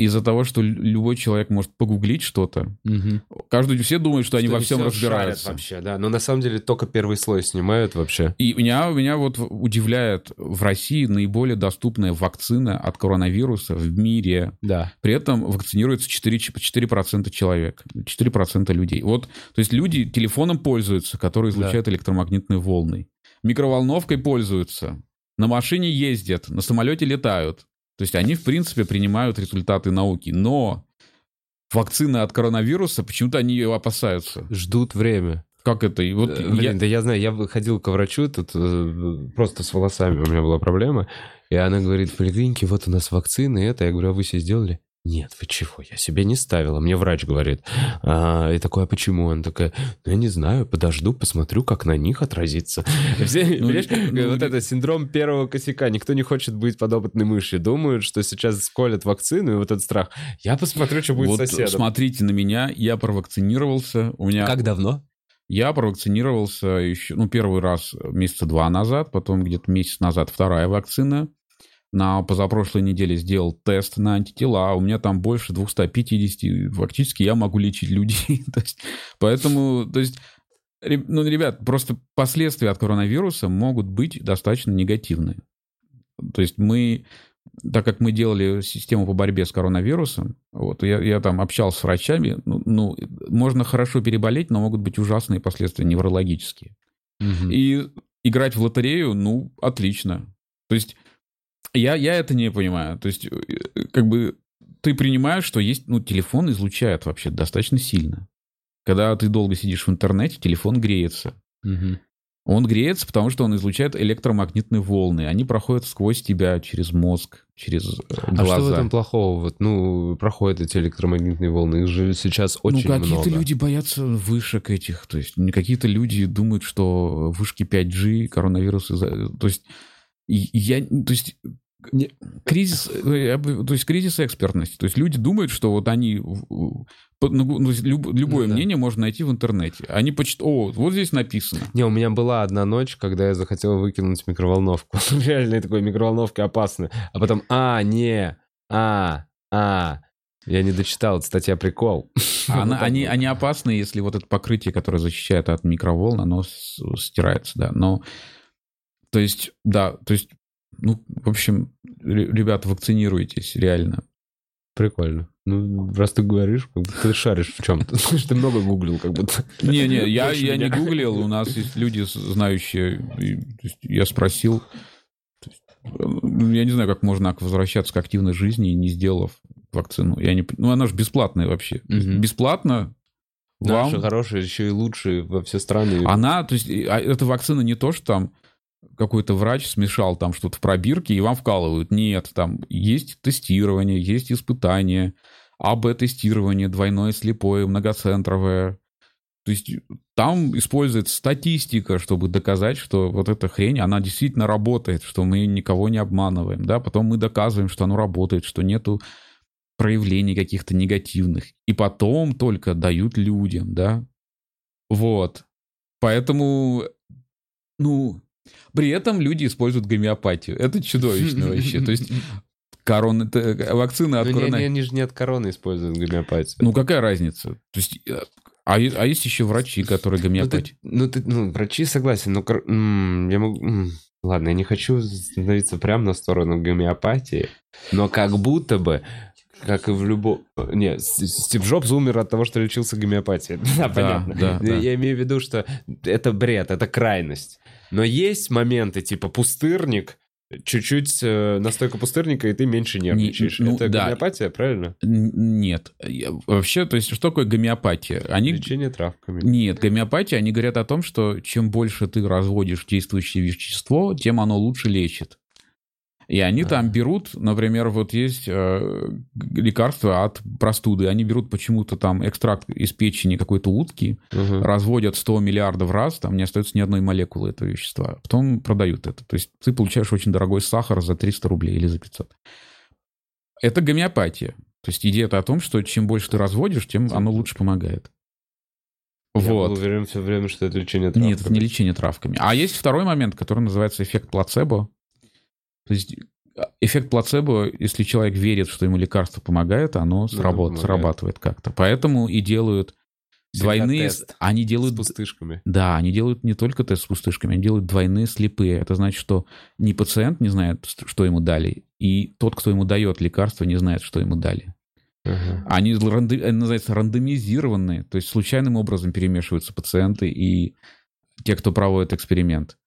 из-за того, что любой человек может погуглить что-то. Угу. Каждый, все думают, что, что они во всем разбираются. вообще, да. Но на самом деле только первый слой снимают вообще. И меня, меня вот удивляет в России наиболее доступная вакцина от коронавируса в мире. Да. При этом вакцинируется 4%, 4% человек, 4% людей. Вот, то есть люди телефоном пользуются, которые излучают да. электромагнитные волны. Микроволновкой пользуются. На машине ездят, на самолете летают. То есть они, в принципе, принимают результаты науки, но вакцины от коронавируса, почему-то они ее опасаются. Ждут время. Как это? И вот Блин, я... да я знаю, я ходил к врачу, тут э, просто с волосами у меня была проблема, и она говорит, в поликлинике вот у нас вакцины, это, я говорю, а вы себе сделали? Нет, вы чего? Я себе не ставила. Мне врач говорит. А, и такой, а почему? Он такая, ну, я не знаю, подожду, посмотрю, как на них отразится. Ну, ну, вот это синдром первого косяка. Никто не хочет быть подопытной мышью. Думают, что сейчас сколят вакцину, и вот этот страх. Я посмотрю, что будет соседом. смотрите на меня, я провакцинировался. У меня... Как давно? Я провакцинировался еще, ну, первый раз месяца два назад, потом где-то месяц назад вторая вакцина на позапрошлой неделе сделал тест на антитела, а у меня там больше 250, фактически я могу лечить людей. то есть, поэтому, то есть, ну, ребят, просто последствия от коронавируса могут быть достаточно негативные. То есть мы, так как мы делали систему по борьбе с коронавирусом, вот, я, я там общался с врачами, ну, ну, можно хорошо переболеть, но могут быть ужасные последствия неврологические. Угу. И играть в лотерею, ну, отлично. То есть я, я это не понимаю. То есть, э, как бы ты принимаешь, что есть, ну, телефон излучает вообще достаточно сильно. Когда ты долго сидишь в интернете, телефон греется. Угу. Он греется, потому что он излучает электромагнитные волны. Они проходят сквозь тебя, через мозг, через глаза. А что в этом плохого? Вот, ну, проходят эти электромагнитные волны. Их же сейчас ну, очень много. Ну, какие-то много. люди боятся вышек этих. То есть какие-то люди думают, что вышки 5G, коронавирусы... То есть я, то есть кризис, э, то есть кризис экспертности. То есть люди думают, что вот они, ну, ну любое ну, мнение да. можно найти в интернете. Они почитают, о, вот здесь написано. Не, у меня была одна ночь, когда я захотел выкинуть микроволновку. Реально такой микроволновки опасны. А потом, а, не, а, а, я не дочитал, это статья прикол. Она, они, они опасны, если вот это покрытие, которое защищает от микроволн, оно стирается, да. Но, то есть, да, то есть ну, в общем, ребята, вакцинируйтесь, реально. Прикольно. Ну, раз ты говоришь, как будто ты шаришь в чем-то. Ты много гуглил, как будто. Не-не, я, я не гуглил, у нас есть люди, знающие. Я спросил. Я не знаю, как можно возвращаться к активной жизни, не сделав вакцину. Я не, ну, она же бесплатная вообще. Угу. Бесплатно Наша вам... хорошая, еще и лучшая во все страны. Она, то есть, а эта вакцина не то, что там какой-то врач смешал там что-то в пробирке, и вам вкалывают. Нет, там есть тестирование, есть испытания, АБ-тестирование, двойное слепое, многоцентровое. То есть там используется статистика, чтобы доказать, что вот эта хрень, она действительно работает, что мы никого не обманываем, да, потом мы доказываем, что оно работает, что нету проявлений каких-то негативных, и потом только дают людям, да, вот. Поэтому, ну, при этом люди используют гомеопатию. Это чудовищно вообще. То есть корона, это, вакцина от ну, короны. Не, они же не от короны используют гомеопатию. Ну какая разница? То есть э, а, а есть еще врачи, которые гомеопатию. Ну, ты, ну, ты, ну врачи согласен, но я могу... Ладно, я не хочу становиться прямо на сторону гомеопатии, но как будто бы как и в любом... Не, Стив Джобс умер от того, что лечился гомеопатией. Да, понятно. Да, да. Я имею в виду, что это бред, это крайность. Но есть моменты, типа пустырник, чуть-чуть э, настойка пустырника, и ты меньше нервничаешь. Не, ну, это да. гомеопатия, правильно? Нет. Я, вообще, то есть, что такое гомеопатия? Они... Лечение травками. Нет, гомеопатия, они говорят о том, что чем больше ты разводишь действующее вещество, тем оно лучше лечит. И они там берут, например, вот есть э, лекарства от простуды, они берут почему-то там экстракт из печени какой-то утки, угу. разводят 100 миллиардов раз, там не остается ни одной молекулы этого вещества, потом продают это. То есть ты получаешь очень дорогой сахар за 300 рублей или за 500. Это гомеопатия. То есть идея о том, что чем больше ты разводишь, тем оно лучше помогает. Я вот. был уверен все время, что это лечение травками. Нет, это не лечение травками. А есть второй момент, который называется эффект плацебо. То есть а, эффект плацебо, если человек верит, что ему лекарство помогает, оно сработ... срабатывает как-то. Поэтому и делают Всегда двойные... Тест они делают... С пустышками. Да, они делают не только тест с пустышками, они делают двойные слепые. Это значит, что ни пациент не знает, что ему дали, и тот, кто ему дает лекарство, не знает, что ему дали. Uh-huh. Они ранды... называются рандомизированные, то есть случайным образом перемешиваются пациенты и те, кто проводит эксперимент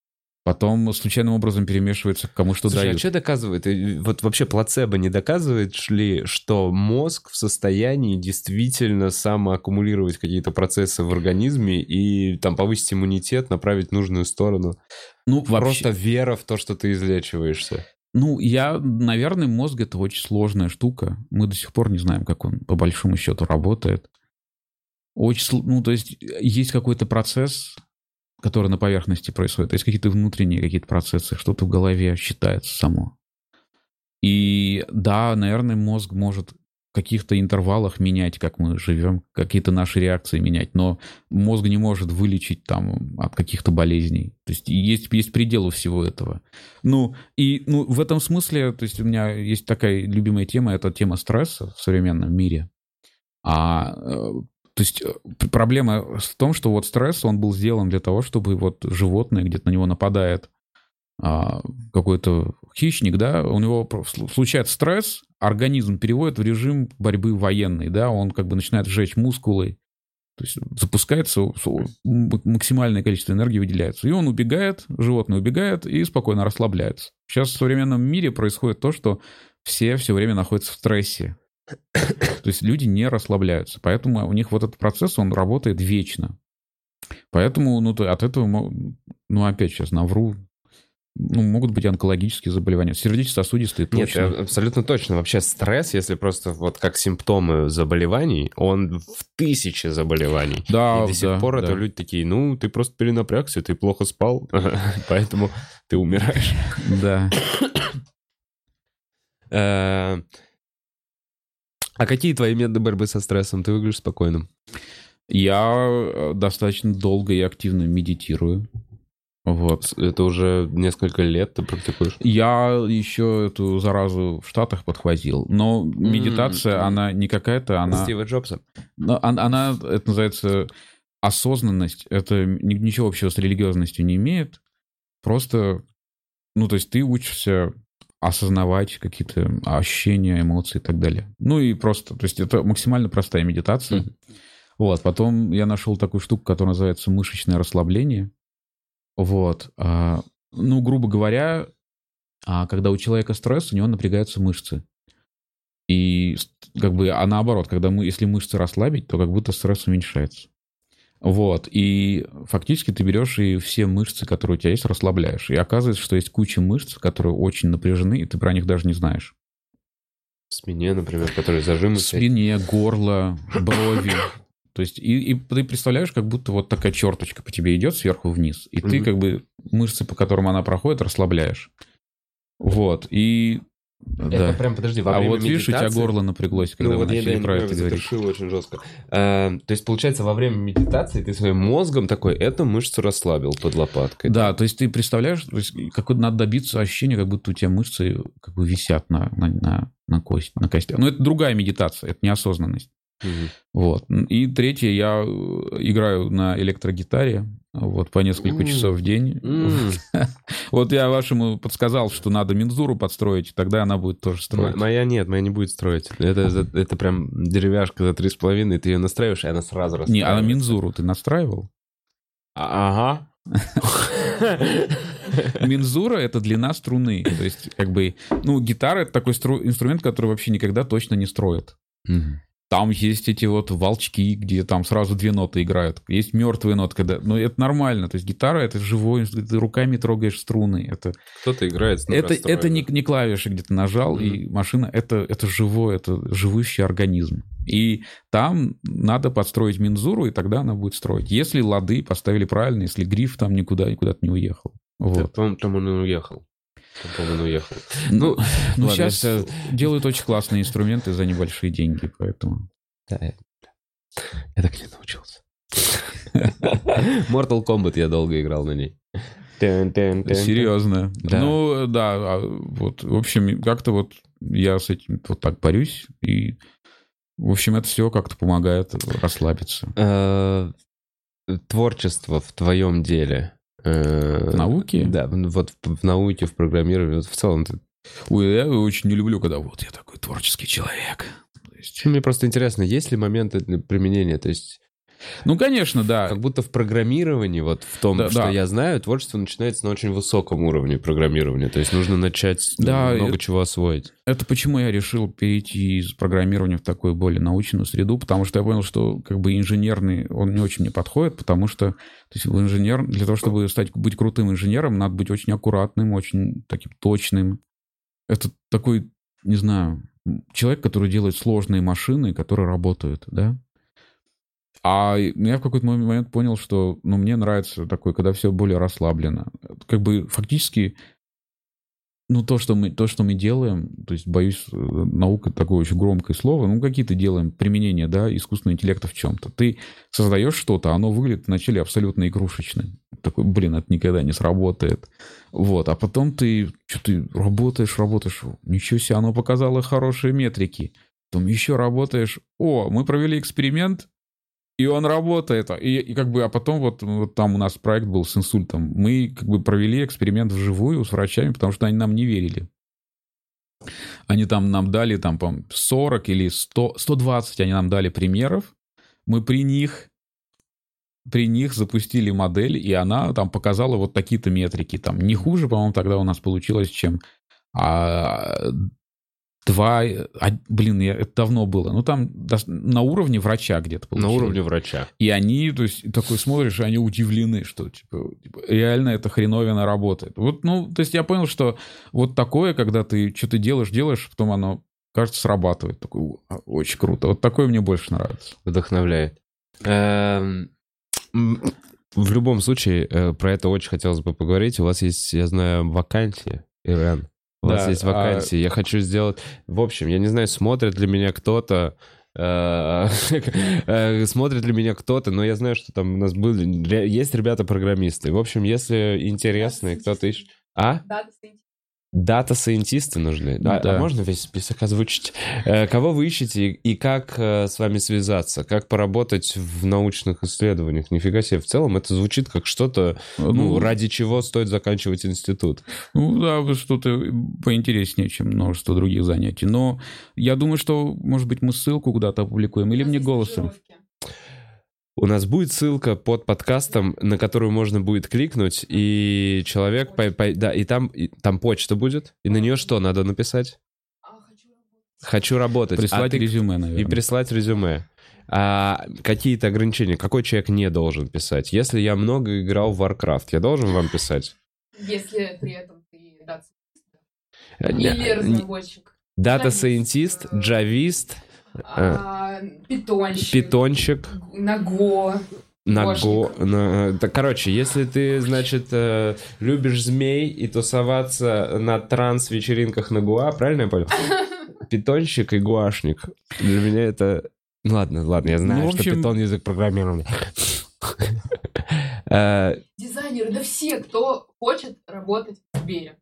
потом случайным образом перемешивается, кому что Слушай, а дают. а что доказывает? Вот вообще плацебо не доказывает ли, что мозг в состоянии действительно самоаккумулировать какие-то процессы в организме и там повысить иммунитет, направить в нужную сторону? Ну, вообще... Просто вера в то, что ты излечиваешься. Ну, я, наверное, мозг это очень сложная штука. Мы до сих пор не знаем, как он по большому счету работает. Очень, ну, то есть есть какой-то процесс, которые на поверхности происходят. То есть какие-то внутренние какие-то процессы, что-то в голове считается само. И да, наверное, мозг может в каких-то интервалах менять, как мы живем, какие-то наши реакции менять, но мозг не может вылечить там от каких-то болезней. То есть есть, есть пределы всего этого. Ну, и ну, в этом смысле, то есть у меня есть такая любимая тема, это тема стресса в современном мире. А э, то есть э, проблема в том, что вот стресс, он был сделан для того, чтобы вот животное где-то на него нападает а, какой-то хищник, да, у него случается стресс, организм переводит в режим борьбы военной, да, он как бы начинает сжечь мускулы, то есть запускается, максимальное количество энергии выделяется. И он убегает, животное убегает и спокойно расслабляется. Сейчас в современном мире происходит то, что все все время находятся в стрессе. То есть люди не расслабляются. Поэтому у них вот этот процесс, он работает вечно. Поэтому ну, от этого, ну опять сейчас навру, ну, могут быть онкологические заболевания, сердечно-сосудистые точно. Нет, абсолютно точно. Вообще стресс, если просто вот как симптомы заболеваний, он в тысячи заболеваний. Да, И до сих да, пор да. это люди такие, ну, ты просто перенапрягся, ты плохо спал, поэтому ты умираешь. Да. А какие твои методы борьбы со стрессом? Ты выглядишь спокойным. Я э, достаточно долго и активно медитирую. Вот. Это уже несколько лет ты практикуешь? Я еще эту заразу в Штатах подхватил. Но медитация, М-м. она не какая-то, она... Стива Джобса. Но он- она, это называется осознанность. Это ни- ничего общего с религиозностью не имеет. Просто, ну, то есть ты учишься осознавать какие-то ощущения, эмоции и так далее. Ну и просто, то есть это максимально простая медитация. Мгм. Вот, потом я нашел такую штуку, которая называется мышечное расслабление. Вот. а, ну, грубо говоря, а, когда у человека стресс, у него напрягаются мышцы. И как бы, а наоборот, когда мы, если мышцы расслабить, то как будто стресс уменьшается. Вот, и фактически ты берешь и все мышцы, которые у тебя есть, расслабляешь. И оказывается, что есть куча мышц, которые очень напряжены, и ты про них даже не знаешь. В спине, например, которые зажимы. В спине, горло, брови. То есть, и, и ты представляешь, как будто вот такая черточка по тебе идет сверху вниз, и ты Мгм. как бы мышцы, по которым она проходит, расслабляешь. Вот, и... Это да. прям, подожди, во А время вот видишь, у тебя горло напряглось, когда ну, вы вот начали я, про это говорить. очень жестко. А, то есть, получается, во время медитации ты своим мозгом такой, эту мышцу расслабил под лопаткой. Да, то есть ты представляешь, то есть какое надо добиться ощущения, как будто у тебя мышцы как бы висят на, на, на, на, кость, на костях. Но это другая медитация, это неосознанность. Вот. И третье, я э, играю на электрогитаре, вот, по несколько М. часов в день. М. Вот я вашему подсказал, что надо мензуру подстроить, тогда она будет тоже строить. Моя нет, моя не будет строить. Это, за- это прям деревяшка за три с половиной, ты ее настраиваешь, и она сразу Не, а мензуру ты настраивал? А- Ага. Мензура — это длина струны. То есть, как бы, ну, гитара — это такой стру- инструмент, который вообще никогда точно не строит. Там есть эти вот волчки, где там сразу две ноты играют. Есть мертвые ноты, когда... Ну, это нормально. То есть гитара — это живой, ты руками трогаешь струны. Это, Кто-то играет с это, это не, не клавиши, где ты нажал, и машина — это, это живой, это живущий организм. И там надо подстроить мензуру, и тогда она будет строить. Если лады поставили правильно, если гриф там никуда, никуда не уехал. Да, Вот. Там, там он и уехал. По-моему, он уехал. Ну, ну ладно, сейчас это- делают очень классные инструменты за небольшие деньги, поэтому... Да, я, я так не научился. Mortal Kombat я долго играл на ней. Серьезно. Да. Ну, да, а вот, в общем, как-то вот я с этим вот так борюсь, и, в общем, это все как-то помогает расслабиться. Э, Творчество в твоем деле. Э, В науке? Да, вот в науке, в программировании, вот в целом. Ой, я очень не люблю, когда вот я такой творческий человек. Есть- Мне просто интересно, есть ли моменты применения? То есть, Ну, конечно, да. как будто в программировании, вот в том, Да, что да. я знаю, творчество начинается на очень высоком уровне программирования. То есть нужно начать ну, Да, много это- чего освоить. Это почему я решил перейти из программирования в такую более научную среду, потому что я понял, что как бы инженерный, он не очень мне подходит, потому что то есть инженер, для того, чтобы стать, быть крутым инженером, надо быть очень аккуратным, очень таким точным. Это такой, не знаю, человек, который делает сложные машины, которые работают, да? А я в какой-то момент понял, что ну, мне нравится такое, когда все более расслаблено. Как бы фактически ну, то, что мы, то, что мы делаем, то есть, боюсь, э, наука такое очень громкое слово, ну, какие-то делаем применения, да, искусственного интеллекта в чем-то. Ты создаешь что-то, оно выглядит вначале абсолютно игрушечным. Такой, блин, это никогда не сработает. Вот, а потом ты, что ты работаешь, работаешь, ничего себе, оно показало хорошие метрики. Потом еще работаешь, о, мы провели эксперимент, и он работает. И, и как бы, а потом вот, вот там у нас проект был с инсультом. Мы как бы провели эксперимент вживую с врачами, потому что они нам не верили. Они там нам дали там, по 40 или 100, 120 они нам дали примеров. Мы при них при них запустили модель, и она там показала вот такие-то метрики. Там не хуже, по-моему, тогда у нас получилось, чем а, два... а, блин, я, это давно было. Ну, там дос- на уровне врача где-то На получилось. уровне врача. И они, то есть, такой смотришь, и они удивлены, что, типа, типа, реально эта хреновина работает. Вот, ну, то есть я понял, что вот такое, когда ты что-то делаешь, делаешь, потом оно, кажется, срабатывает. Такой, «О, очень круто. Вот такое мне больше нравится. Вдохновляет. Эм, В любом случае, э, про это очень хотелось бы поговорить. У вас есть, я знаю, вакансия, Ирен. У вас Да, есть а- вакансии. Я хочу сделать... В общем, я не знаю, смотрит ли меня кто-то... э, э, Смотрит ли меня кто-то, но я знаю, что там у нас были... Есть ребята-программисты. В общем, если интересно, кто-то ищет... А? Да, Дата-сайентисты нужны. А, Да. а можно весь список озвучить? Э, Кого вы ищете и как э, с вами связаться? Как поработать в научных исследованиях? Нифига себе. В целом это звучит как что-то, ну, ради чего стоит заканчивать институт. Ну да, что-то поинтереснее, чем множество других занятий. Но я думаю, что, может быть, мы ссылку куда-то опубликуем, или мне голосом. У нас будет ссылка под подкастом, на которую можно будет кликнуть, и человек... по- по- да, и там, и там почта будет. И на нее что надо написать? Хочу работать. А Прислать ты- резюме, И наверное. прислать резюме. А какие-то ограничения? Какой человек не должен писать? Если я много играл в Warcraft, я должен вам писать? Если при этом ты дата Э, или разработчик. Дата-сайентист, Джавист, джавист, а, питонщик. питончик, На Го. на го... на- да, короче, если ты, значит, э, любишь змей и тусоваться на транс-вечеринках на Гуа, правильно я понял? Питонщик и гуашник. Для меня это... Ну ладно, ладно, я знаю, Ну, в что общем- питон язык программирования. Э, Дизайнеры, да все, кто хочет работать в Сбере.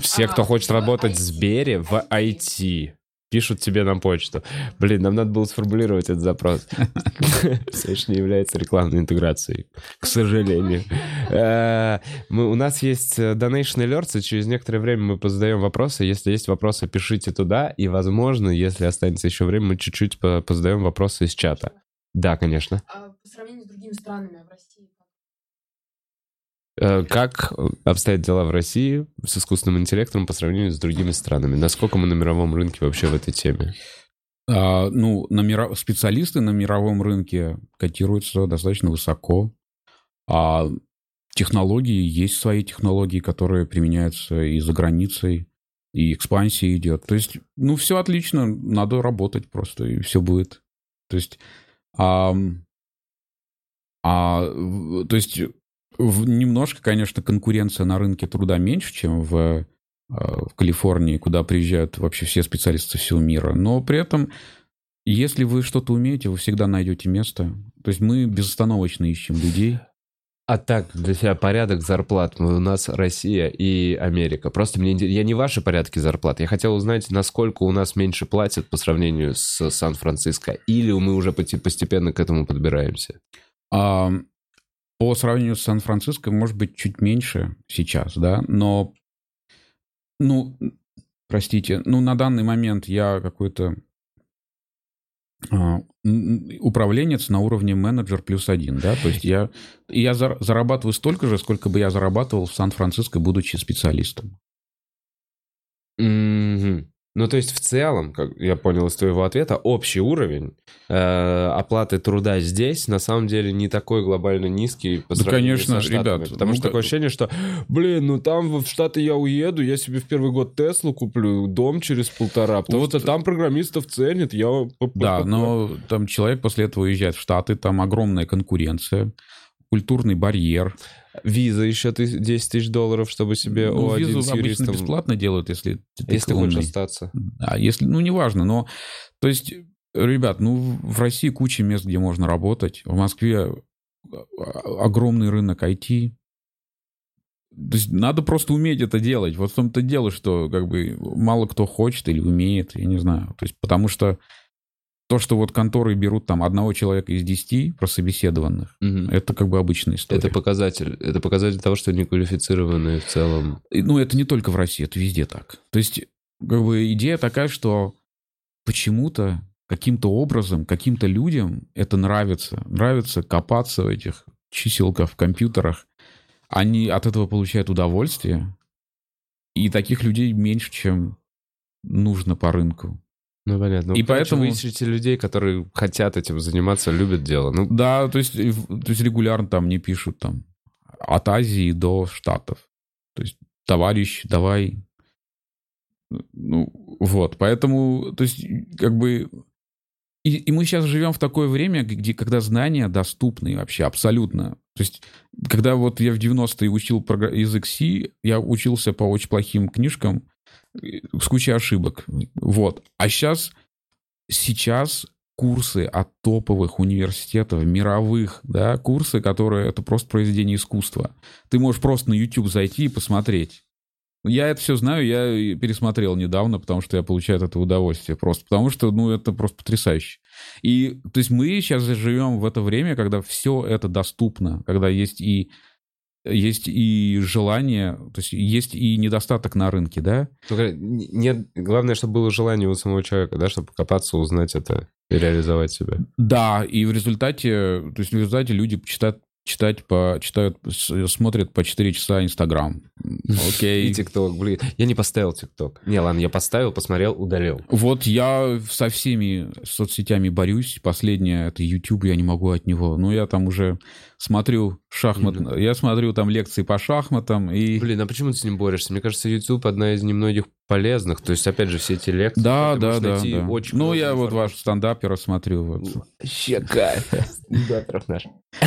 Все, кто хочет работать в. Сбере, в IT, пишут тебе на почту. Блин, нам надо было сформулировать этот запрос. Все еще не является рекламной интеграцией, к сожалению. Э, мы- У нас есть э, Donation Alerts, и через некоторое время мы позадаем вопросы. Если есть вопросы, пишите туда, и, возможно, если останется еще время, мы чуть-чуть по- позадаем вопросы из чата. Да, конечно. А по сравнению с другими странами а в России. Э, Как обстоят дела в России с искусственным интеллектом по сравнению с другими странами? Насколько мы на мировом рынке вообще в этой теме? А, ну, на миро- специалисты на мировом рынке котируются достаточно высоко. А технологии, есть свои технологии, которые применяются и за границей, и экспансия идет. То есть, ну, все отлично, надо работать просто, и все будет. То есть, а, в- то есть, в- немножко, конечно, конкуренция на рынке труда меньше, чем в, э, в Калифорнии, куда приезжают вообще все специалисты всего мира. Но при этом, если вы что-то умеете, вы всегда найдете место. То есть мы безостановочно ищем людей. А так, для себя порядок зарплат. У нас Россия и Америка. Просто мне я не ваши порядки зарплат. Я хотел узнать, насколько у нас меньше платят по сравнению с Сан-Франциско. Или мы уже постепенно к этому подбираемся. А, по сравнению с Сан-Франциско, может быть, чуть меньше сейчас, да, но, ну, простите, ну, на данный момент я какой-то а, управленец на уровне менеджер плюс один, да, то есть я, я зар- зарабатываю столько же, сколько бы я зарабатывал в Сан-Франциско, будучи специалистом. Мгм. Ну, то есть, в целом, как я понял из твоего ответа, общий уровень э, оплаты труда здесь на самом деле не такой глобально низкий по Да, сравнению конечно, со Штатами. ребят, Потому ну, что такое ощущение, что, блин, ну там в Штаты я уеду, я себе в первый год Теслу куплю, дом через полтора, потому Вот- что там программистов ценят, я... Да, но там человек после этого уезжает в Штаты, там огромная конкуренция, культурный барьер. Виза еще ты 10 тысяч долларов, чтобы себе Ну, О1 визу с обычно юристом... бесплатно делают, если ты, Если ты хочешь остаться. А если, ну, неважно, но, то есть, ребят, ну, в России куча мест, где можно работать. В Москве а, огромный рынок IT. То есть надо просто уметь это делать. Вот в том-то дело, что как бы мало кто хочет или умеет, я не знаю. То есть потому что то, что вот конторы берут там одного человека из десяти прособеседованных, Мгм. это как бы обычная история. Это показатель. Это показатель того, что неквалифицированные в целом. И, Ну, это не только в России, это везде так. То есть, как бы идея такая, что почему-то, каким-то образом, каким-то людям это нравится. Нравится копаться в этих чиселках в компьютерах. Они от этого получают удовольствие. И таких людей меньше, чем нужно по рынку. Ну, понятно. И И поэтому... Вы ищете людей, которые хотят этим заниматься, любят дело. Ну, Да, то есть, то есть регулярно там не пишут там от Азии до Штатов. То есть, товарищ, давай. Ну, вот, поэтому, то есть, как бы... И, и мы сейчас живем в такое время, где, когда знания доступны вообще абсолютно. То есть, когда вот я в 90-е учил язык C, я учился по очень плохим книжкам, с кучей ошибок. Вот. А сейчас, сейчас курсы от топовых университетов, мировых, да, курсы, которые это просто произведение искусства. Ты можешь просто на YouTube зайти и посмотреть. Я это все знаю, я пересмотрел недавно, потому что я получаю от этого удовольствие просто, потому что, ну, это просто потрясающе. И, то есть мы сейчас живем в это время, когда все это доступно, когда есть и есть и желание, то есть есть и недостаток на рынке, да? Только нет, главное, чтобы было желание у самого человека, да, чтобы покопаться, узнать это и реализовать себя. Да, и в результате, то есть в результате люди читают, читать по, читают, смотрят по 4 часа Инстаграм. Окей. И ТикТок, блин. Я не поставил ТикТок. Не, ладно, я поставил, посмотрел, удалил. Вот я со всеми соцсетями борюсь. Последнее — это YouTube, я не могу от него. Но я там уже смотрю шахмат... Mm-hmm. Я смотрю там лекции по шахматам и... Блин, а почему ты с ним борешься? Мне кажется, YouTube одна из немногих полезных. То есть, опять же, все эти лекции... Да, да, да. да. Очень ну, я вот ваш стендапер смотрю. Вот. Вообще кайф. Стендаперов наш.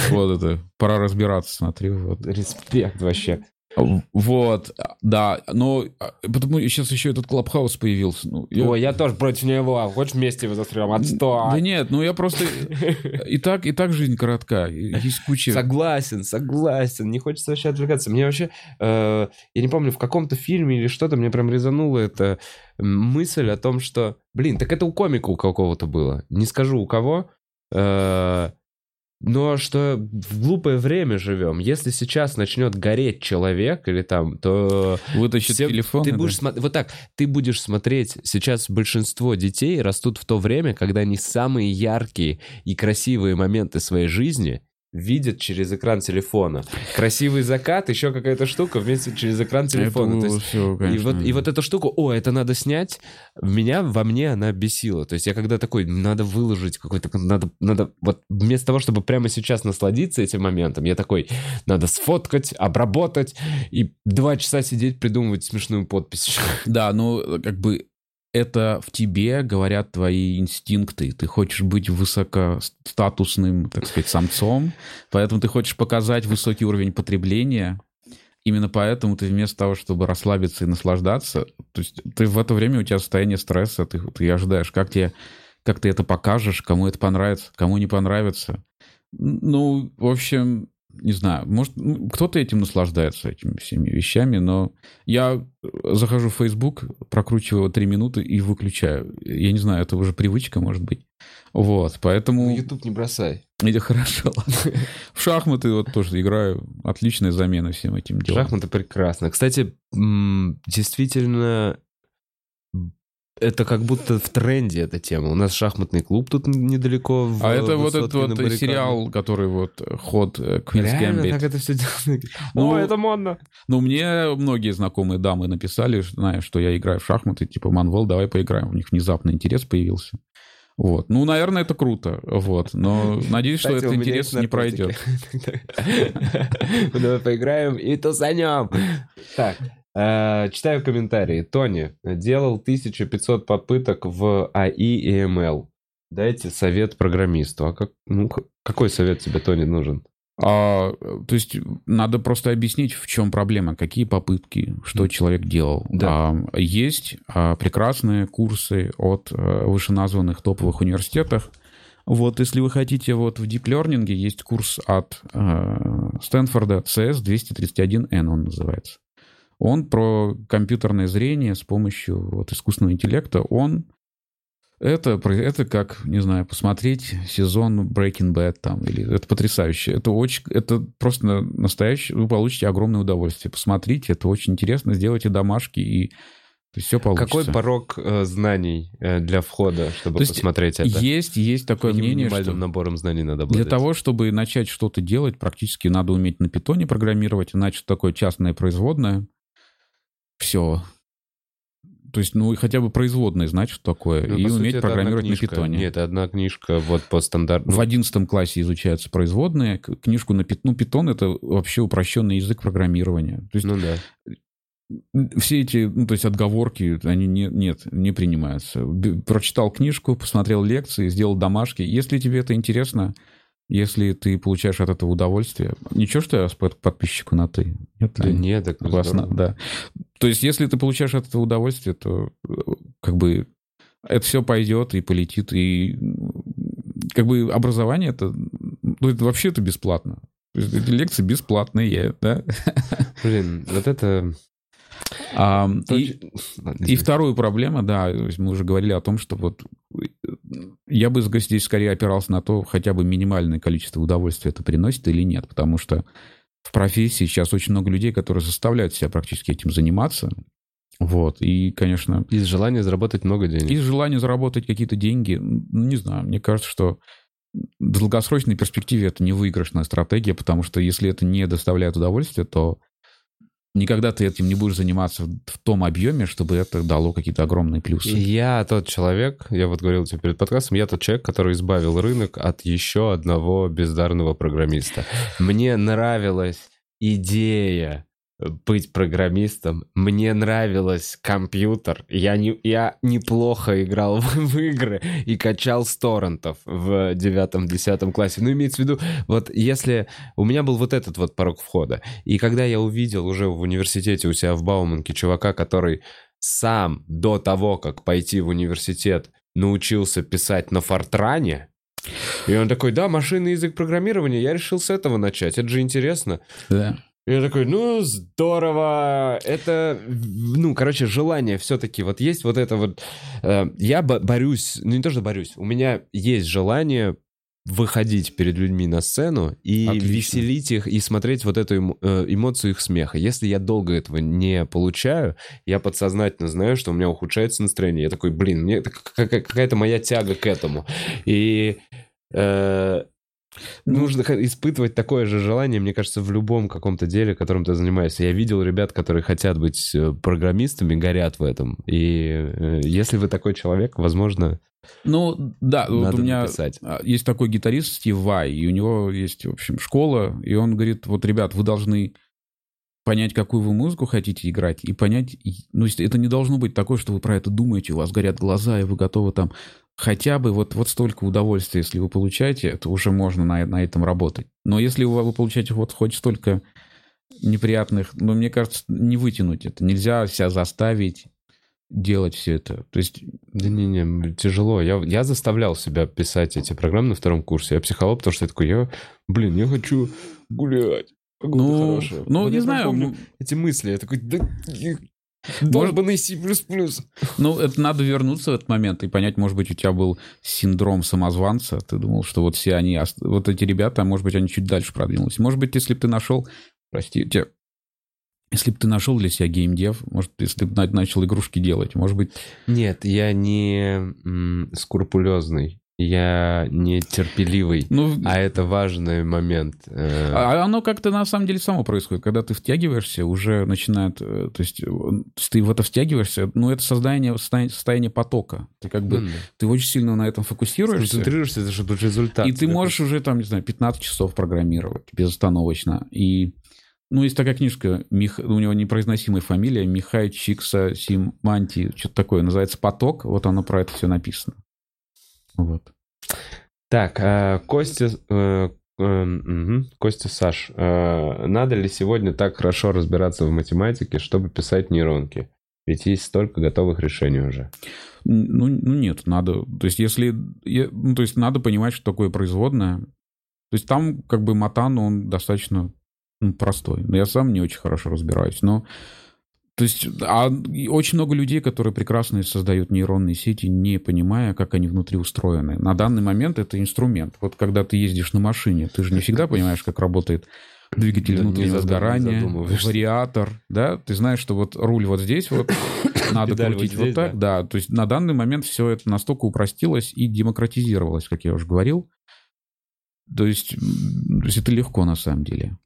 Вот это. Пора разбираться, смотрю. Вот. Респект вообще. Вот, да, но а, потому сейчас еще этот Клабхаус появился. Ну, я... Ой, я тоже против него. Хочешь вместе его застрем? Отстой. Да нет, ну я просто... И так, и так жизнь коротка. Есть куча... Согласен, согласен. Не хочется вообще отвлекаться. Мне вообще... Э, я не помню, в каком-то фильме или что-то мне прям резанула эта мысль о том, что... Блин, так это у комика у какого-то было. Не скажу у кого. Э, но что в глупое время живем. Если сейчас начнет гореть человек или там, то... Вытащит все... телефон. Ты будешь смо... Вот так, ты будешь смотреть... Сейчас большинство детей растут в то время, когда они самые яркие и красивые моменты своей жизни видят через экран телефона. Красивый закат, еще какая-то штука вместе через экран телефона. Это, есть, все, и, вот, и вот эту штуку, о, это надо снять, меня, во мне она бесила. То есть я когда такой, надо выложить какой-то, надо, надо, вот вместо того, чтобы прямо сейчас насладиться этим моментом, я такой, надо сфоткать, обработать и два часа сидеть, придумывать смешную подпись. Да, ну, как бы это в тебе говорят твои инстинкты. Ты хочешь быть высокостатусным, так сказать, самцом, поэтому ты хочешь показать высокий уровень потребления. Именно поэтому ты вместо того, чтобы расслабиться и наслаждаться, то есть ты в это время у тебя состояние стресса, ты, ты ожидаешь, как, тебе, как ты это покажешь, кому это понравится, кому не понравится. Ну, в общем, не знаю, может, ну, кто-то этим наслаждается, этими всеми вещами, но я захожу в Facebook, прокручиваю его три минуты и выключаю. Я не знаю, это уже привычка, может быть. Вот, поэтому... Ну, YouTube не бросай. Это хорошо. В шахматы вот тоже играю. Отличная замена всем этим делом. Шахматы прекрасно. Кстати, действительно, это как будто в тренде эта тема. У нас шахматный клуб тут недалеко. В, а это вот этот вот сериал, который вот ход Queen's Реально, как это все делается? Ну, О, это модно. Ну, мне многие знакомые дамы написали, зная, что я играю в шахматы, типа, Манвел, давай поиграем. У них внезапно интерес появился. Вот. Ну, наверное, это круто. Вот. Но надеюсь, Кстати, что этот интерес не пройдет. Давай поиграем и тусанем. Так, читаю комментарии. Тони делал 1500 попыток в АИ и ML. Дайте совет программисту. А как, ну, какой совет тебе, Тони, нужен? А, то есть надо просто объяснить, в чем проблема, какие попытки, что человек делал. Да. А, есть а, прекрасные курсы от а, вышеназванных топовых университетов. Вот, если вы хотите, вот в Deep Learning есть курс от а, Стэнфорда CS 231N, он называется. Он про компьютерное зрение с помощью вот искусственного интеллекта. Он это, это как, не знаю, посмотреть сезон Breaking Bad там, или это потрясающе. Это очень, это просто настоящее, вы получите огромное удовольствие. Посмотрите, это очень интересно, сделайте домашки и то есть все получится. Какой порог э, знаний э, для входа, чтобы То посмотреть это? Есть, есть такое Каким мнение, что набором знаний надо обладать? Для того, чтобы начать что-то делать, практически надо уметь на питоне программировать, иначе такое частное производное. Все. То есть, ну, хотя бы производные знать, что такое, ну, и уметь сути, программировать на питоне. Нет, одна книжка вот по стандарту. В одиннадцатом классе изучаются производные. Книжку на питон. Ну, питон — это вообще упрощенный язык программирования. То есть, ну да все эти, ну, то есть отговорки, они не, нет, не принимаются. Прочитал книжку, посмотрел лекции, сделал домашки. Если тебе это интересно, если ты получаешь от этого удовольствие. Ничего, что я под- подписчику на «ты». Нет, Да нет, так на- здорово. да. То есть, если ты получаешь от этого удовольствие, то э, как бы это все пойдет и полетит, и как бы образование это, ну, это вообще это бесплатно. То есть эти лекции бесплатные, да? Блин, вот это... А, и, Ладно, и вторую проблема, да, мы уже говорили о том, что вот э, я бы здесь скорее опирался на то, хотя бы минимальное количество удовольствия это приносит или нет, потому что в профессии сейчас очень много людей, которые заставляют себя практически этим заниматься. Вот, и, конечно, Из желания заработать много денег. из желания заработать какие-то деньги, м, не знаю, мне кажется, что в долгосрочной перспективе это не выигрышная стратегия, потому что если это не доставляет удовольствия, то никогда ты этим не будешь заниматься в том объеме, чтобы это дало какие-то огромные плюсы. Я тот человек, я вот говорил тебе перед подкастом, я тот человек, который избавил рынок от еще одного бездарного программиста. Мне нравилась идея быть программистом. Мне нравилось компьютер. Я, не, я неплохо играл в, в игры и качал с торрентов в девятом-десятом классе. Ну, имеется в виду, вот если... У меня был вот этот вот порог входа. И когда я увидел уже в университете у себя в Бауманке чувака, который сам до того, как пойти в университет, научился писать на Фортране, и он такой, да, машинный язык программирования, я решил с этого начать, это же интересно. Да. И я такой, ну, здорово, это, ну, короче, желание все-таки, вот есть вот это вот, э, я бо- борюсь, ну, не то, что борюсь, у меня есть желание выходить перед людьми на сцену и Отлично. веселить их, и смотреть вот эту э, эмоцию их смеха. Если я долго этого не получаю, я подсознательно знаю, что у меня ухудшается настроение. Я такой, блин, мне какая-то моя тяга к этому. И э, нужно испытывать такое же желание, мне кажется, в любом каком-то деле, которым ты занимаешься. Я видел ребят, которые хотят быть э, программистами, горят в этом. И э, если вы такой человек, возможно, Ну, да, вот у меня написать. а, есть такой гитарист Стив Вай, и у него есть, в общем, школа, и он говорит, вот, ребят, вы должны понять, какую вы музыку хотите играть, и понять, ну, это не должно быть такое, что вы про это думаете, у вас горят глаза, и вы готовы там хотя бы вот, вот столько удовольствия, если вы получаете, это уже можно на, на этом работать. Но если вы, вы получаете вот хоть столько неприятных, ну, мне кажется, не вытянуть это. Нельзя себя заставить делать все это. То есть Да не-не, тяжело. Я, я заставлял себя писать эти программы на втором курсе. Я психолог, потому что я такой, я, блин, я хочу гулять. Погода Ну, хорошая. ну, Вот не знаю, помню эти мысли. Я такой, да... Долбанный C++. Ну, это надо вернуться в этот момент и понять, может быть, у тебя был синдром самозванца. Ты думал, что вот все они, вот эти ребята, может быть, они чуть дальше продвинулись. Может быть, если бы ты нашел, простите, если бы ты нашел для себя геймдев, может, если бы на- начал игрушки делать, может быть, Нет, я не скрупулезный. Я не терпеливый. ну, А это важный момент. Э, А оно как-то на самом деле само происходит. Когда ты втягиваешься, уже начинает... э, То есть, э, ты в это втягиваешься, ну, это создание, состояние, потока. Ты как бы... ну, Ты очень сильно на этом фокусируешься. Концентрируешься, чтобы результат. И ты можешь уже там, не знаю, 15 часов программировать безостановочно. И, ну, есть такая книжка, Мих... у него непроизносимая фамилия, Михай Чикса Симанти, что-то такое, называется «Поток», вот оно про это все написано. Вот. Так, э, Костя, э, э, мгм, Костя Саш, э, надо ли сегодня так хорошо разбираться в математике, чтобы писать нейронки? Ведь есть столько готовых решений уже. Ну, ну нет, надо, то есть если, я- ну, то есть надо понимать, что такое производное. То есть там как бы матан, он достаточно ну, простой. Но я сам не очень хорошо разбираюсь, но то есть, а очень много людей, которые прекрасно создают нейронные сети, не понимая, как они внутри устроены. На данный момент это инструмент. Вот когда ты ездишь на машине, ты же не всегда понимаешь, как работает двигатель Да, не внутреннего сгорания, вариатор, да? Ты знаешь, что вот руль вот здесь вот, надо Педаль вот крутить вот здесь, так, да. То есть на данный момент все это настолько упростилось и демократизировалось, как я уже говорил. То есть, то есть это легко на самом деле.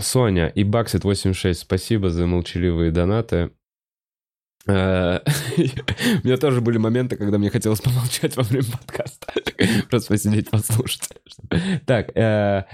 Соня и Баксит 86, спасибо за молчаливые донаты. Э, У меня тоже были моменты, когда мне хотелось помолчать во время подкаста. Просто посидеть, послушать. Так, э,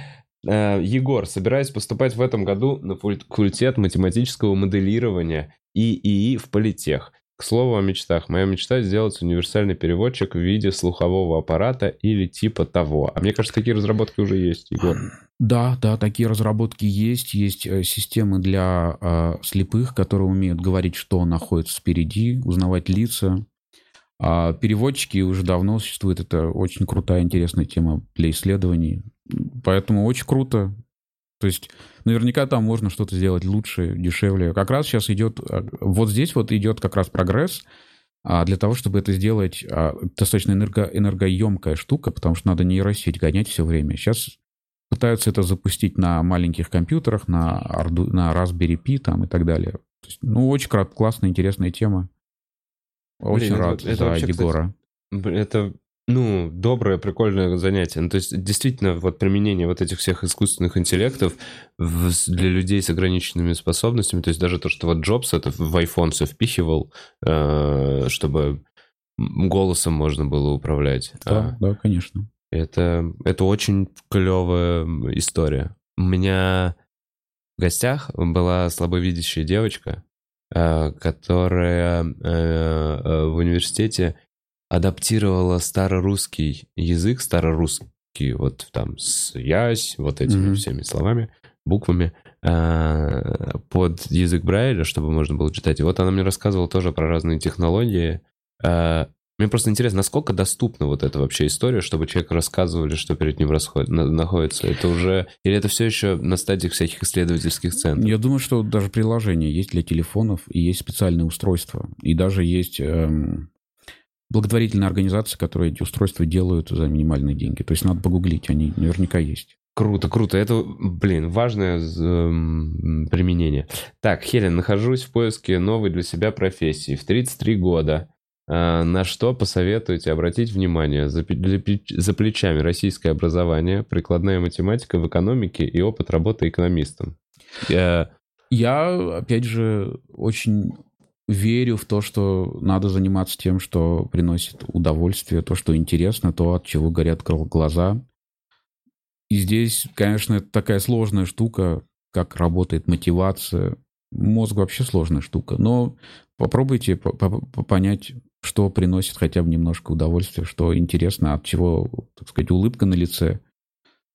э, Егор, собираюсь поступать в этом году на факультет математического моделирования и ИИ в политех. К слову о мечтах. Моя мечта сделать универсальный переводчик в виде слухового аппарата или типа того. А мне кажется, такие разработки уже есть, Егор. Да, да, такие разработки есть. Есть э, системы для э, слепых, которые умеют говорить, что находится впереди, узнавать лица. А переводчики уже давно существуют. Это очень крутая, интересная тема для исследований. Поэтому очень круто. То есть наверняка там можно что-то сделать лучше, дешевле. Как раз сейчас идет, а, вот здесь вот идет как раз прогресс а, для того, чтобы это сделать а, достаточно энерго, энергоемкая штука, потому что надо нейросеть гонять все время. Сейчас пытаются это запустить на маленьких компьютерах, на, Ardu, на Raspberry Pi там и так далее. То есть, ну, очень классная, интересная тема. Очень Блин, рад это, это за вообще, Егора. Кстати, это ну, доброе, прикольное занятие. Ну, то есть, действительно, вот применение вот этих всех искусственных интеллектов в, для людей с ограниченными способностями, то есть даже то, что вот Джобс это в iPhone все впихивал, э, чтобы голосом можно было управлять. Да, а, да, конечно. Это, это очень клевая история. У меня в гостях была слабовидящая девочка, э, которая э, э, в университете адаптировала старорусский язык, старорусский, вот там связь, вот этими mm-hmm. всеми словами, буквами, э, под язык Брайля, чтобы можно было читать. И вот она мне рассказывала тоже про разные технологии. Э, мне просто интересно, насколько доступна вот эта вообще история, чтобы человеку рассказывали, что перед ним расход... находится. Это уже... Или это все еще на стадии всяких исследовательских центров? Я думаю, что даже приложение есть для телефонов, и есть специальные устройства. И даже есть эм, благотворительные организации, которые эти устройства делают за минимальные деньги. То есть надо погуглить, они наверняка есть. Круто, круто. Это, блин, важное применение. Так, Хелен, нахожусь в поиске новой для себя профессии. В 33 года. А, на что посоветуете обратить внимание? За, за плечами российское образование, прикладная математика в экономике и опыт работы экономистом. Я, Я опять же, очень верю в то, что надо заниматься тем, что приносит удовольствие, то, что интересно, то, от чего горят глаза. И здесь, конечно, такая сложная штука, как работает мотивация. Мозг вообще сложная штука. Но попробуйте понять, что приносит хотя бы немножко удовольствия, что интересно, от чего, так сказать, улыбка на лице.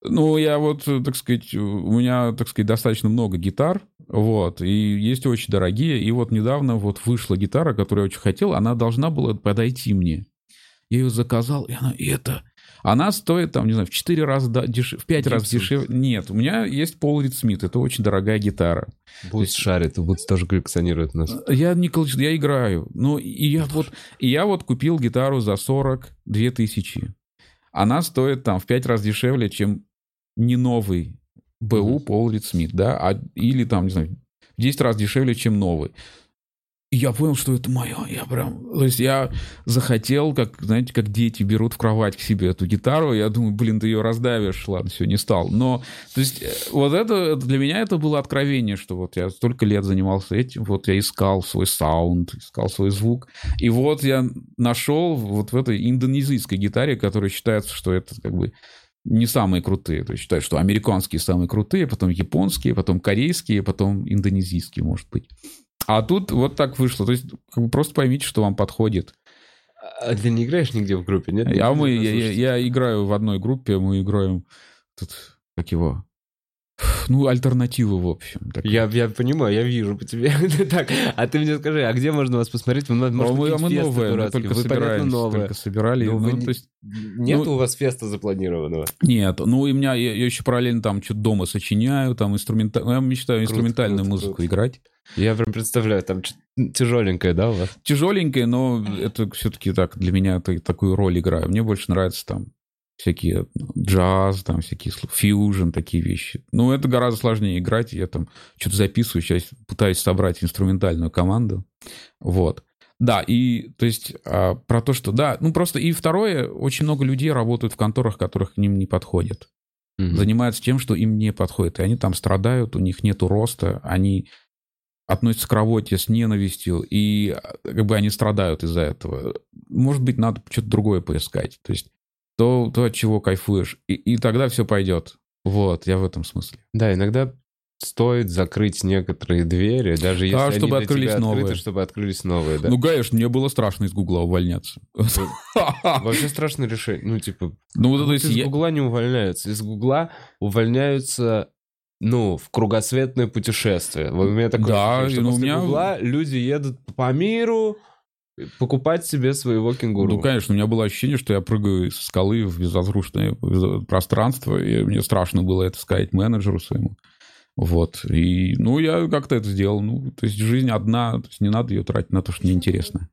Ну, я вот, так сказать, у меня, так сказать, достаточно много гитар, вот, и есть очень дорогие, и вот недавно вот вышла гитара, которую я очень хотел, она должна была подойти мне. Я ее заказал, и она, и это... Она стоит, там, не знаю, в 4 раза дешевле, в 5 раз дешевле. Нет, у меня есть Пол Рид Смит, это очень дорогая гитара. Бутс шарит, Бутс тоже коллекционирует нас. Я не коллекционирую, я играю. Ну, и я вот, и я вот купил гитару за 42 тысячи. Она стоит там в 5 раз дешевле, чем не новый БУ Пол Рид Смит, да, а, или там, не знаю, в 10 раз дешевле, чем новый. И я понял, что это мое. Я прям... То есть я захотел, как, знаете, как дети берут в кровать к себе эту гитару. Я думаю, блин, ты ее раздавишь. Ладно, все, не стал. Но, то есть, э, вот это, для меня это было откровение, что вот я столько лет занимался этим. Вот я искал свой саунд, искал свой звук. И вот я нашел вот в этой индонезийской гитаре, которая считается, что это как бы не самые крутые. То есть считают, что американские самые крутые, потом японские, потом корейские, потом индонезийские, может быть. А тут вот так вышло. То есть как бы просто поймите, что вам подходит. А ты не играешь нигде в группе, нет? А мы, я, я, я играю в одной группе, мы играем тут, как его, ну, альтернативы, в общем. Я, я понимаю, я вижу по тебе. так, а ты мне скажи, а где можно вас посмотреть? Может, а мы, а мы новые, мы только вы, собираемся, новые. только собирали. Ну, ну, то есть, нет ну, у вас феста запланированного? Нет, ну и меня, я, я еще параллельно там что-то дома сочиняю, там инструментально, ну, я мечтаю круто, инструментальную круто, музыку круто. играть. Я прям представляю, там тяжеленькая, да, у вас? Тяжеленькая, но это все-таки так, для меня такую роль играю. Мне больше нравится там всякие джаз, там всякие фьюжн, такие вещи. Ну, это гораздо сложнее играть. Я там что-то записываю, сейчас пытаюсь собрать инструментальную команду. Вот. Да, и то есть а, про то, что да, ну просто и второе, очень много людей работают в конторах, которых к ним не подходят. Mm-hmm. Занимаются тем, что им не подходит. И они там страдают, у них нет роста, они относятся к работе с ненавистью, и как бы они страдают из-за этого. Может быть, надо что-то другое поискать. То есть то, то от чего кайфуешь. И, и тогда все пойдет. Вот, я в этом смысле. Да, иногда стоит закрыть некоторые двери, даже если они чтобы для открылись тебя открыты, новые. чтобы открылись новые, да? Ну, конечно, мне было страшно из Гугла увольняться. Вообще страшное решение. Ну, типа, Ну, вот, то есть из я- Гугла не увольняются. Из Гугла увольняются, ну, в кругосветное путешествие. Вот у меня такое Да, ощущение, что ну, у после меня- Гугла люди едут по миру покупать себе своего кенгуру. Ну, конечно, у меня было ощущение, что я прыгаю со скалы в безвоздушное пространство, и мне страшно было это сказать менеджеру своему. Вот. И, ну, я как-то это сделал. Ну, то есть жизнь одна, то есть не надо ее тратить на то, что неинтересно.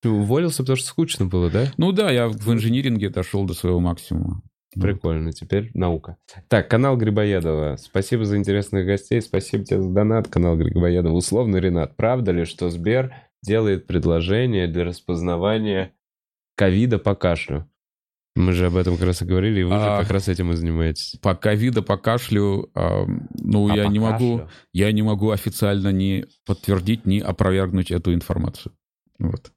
Ты уволился, потому что скучно было, да? Ну да, я в инжиниринге дошел до своего максимума. Прикольно, теперь наука. Так, канал Грибоедова. Спасибо за интересных гостей, спасибо тебе за донат, канал Грибоедова. Условно, Ренат, правда ли, что Сбер делает предложение для распознавания ковида по кашлю? Мы же об этом как раз и говорили, и вы же А. как раз этим и занимаетесь. По ковида, по кашлю, а, ну, А я по не могу, кашлю? я не могу официально ни подтвердить, ни опровергнуть эту информацию. Вот.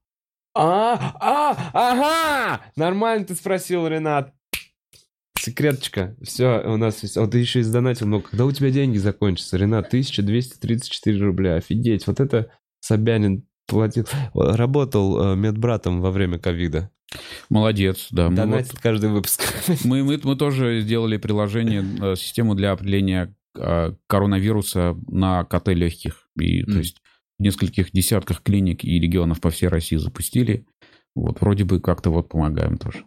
А, а, ага! Нормально ты спросил, Ренат. Секреточка. Все, у нас есть. О, ты еще и сдонатил много. Когда у тебя деньги закончатся, Ренат? 1234 рубля. Офигеть. Вот это Собянин платил. Работал э, медбратом во время ковида. Молодец, да. Мы, вот- Донатит каждый выпуск. мы, мы, мы тоже сделали приложение, э, систему для определения э, коронавируса на КТ легких. И, то М. есть, в нескольких десятках клиник и регионов по всей России запустили. Вот, вроде бы как-то вот помогаем тоже.